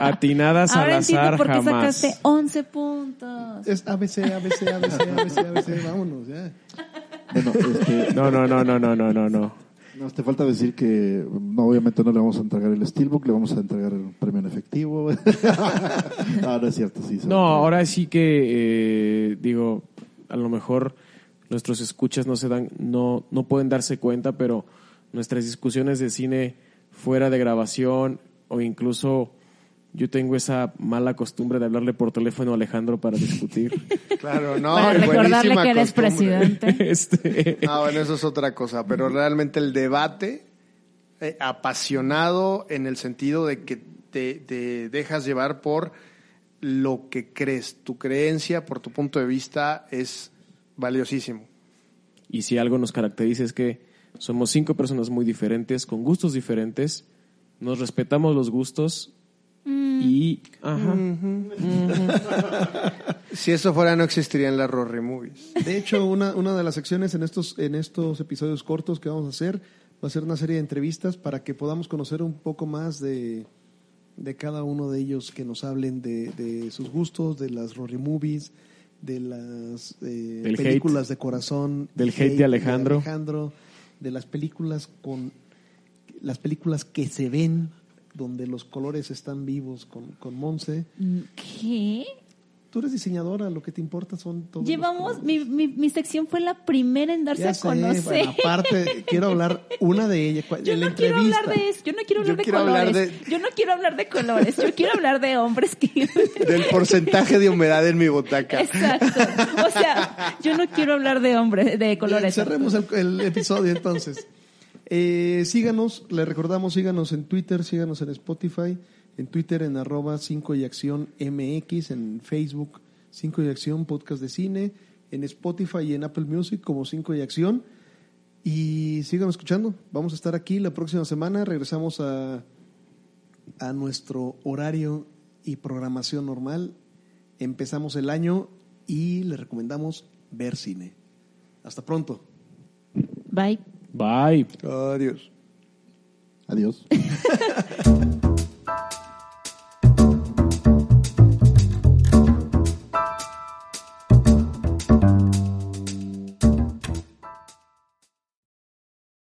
Atinadas al azar por qué jamás. sacaste 11 puntos. Es ABC, ABC, ABC, ABC, ABC, vámonos, ya. Bueno, este... No, no, no, no, no, no, no, no nos te falta decir que no, obviamente no le vamos a entregar el Steelbook, le vamos a entregar el premio en efectivo. no, no es cierto, sí. No, ahora sí que eh, digo, a lo mejor nuestros escuchas no se dan, no, no pueden darse cuenta, pero nuestras discusiones de cine fuera de grabación o incluso yo tengo esa mala costumbre de hablarle por teléfono a Alejandro para discutir. Claro, no, Para recordarle buenísima que eres costumbre. presidente. este, Ah, bueno, eso es otra cosa, pero realmente el debate eh, apasionado en el sentido de que te, te dejas llevar por lo que crees, tu creencia, por tu punto de vista es valiosísimo. y si algo nos caracteriza es que somos cinco personas muy diferentes, con gustos diferentes, nos respetamos los gustos y... Ajá. Si eso fuera no existirían las Rory Movies. De hecho, una, una de las secciones en estos, en estos episodios cortos que vamos a hacer va a ser una serie de entrevistas para que podamos conocer un poco más de, de cada uno de ellos, que nos hablen de, de sus gustos, de las Rory Movies, de las eh, Del películas de corazón, Del hate de Alejandro. Alejandro, de las películas con las películas que se ven donde los colores están vivos con, con Monse. ¿Qué? Tú eres diseñadora, lo que te importa son todos Llevamos, mi, mi, mi sección fue la primera en darse Ya a sé, conocer. bueno, aparte, quiero hablar una de ellas. Yo no quiero hablar de eso, yo no quiero hablar Yo de quiero hablar colores. de- Yo no quiero hablar de colores, yo quiero hablar de hombres que... Del porcentaje de humedad en mi butaca. Exacto. O sea, yo no quiero hablar de hombres, de colores. Cerremos el, el episodio entonces. Eh, síganos, le recordamos, síganos en Twitter, síganos en Spotify, en Twitter en arroba 5 y acción MX, en Facebook 5 y acción podcast de cine, en Spotify y en Apple Music como 5 y acción. Y sigan escuchando, vamos a estar aquí la próxima semana, regresamos a, a nuestro horario y programación normal. Empezamos el año y les recomendamos ver cine. Hasta pronto. Bye. Bye. Adiós. Adiós.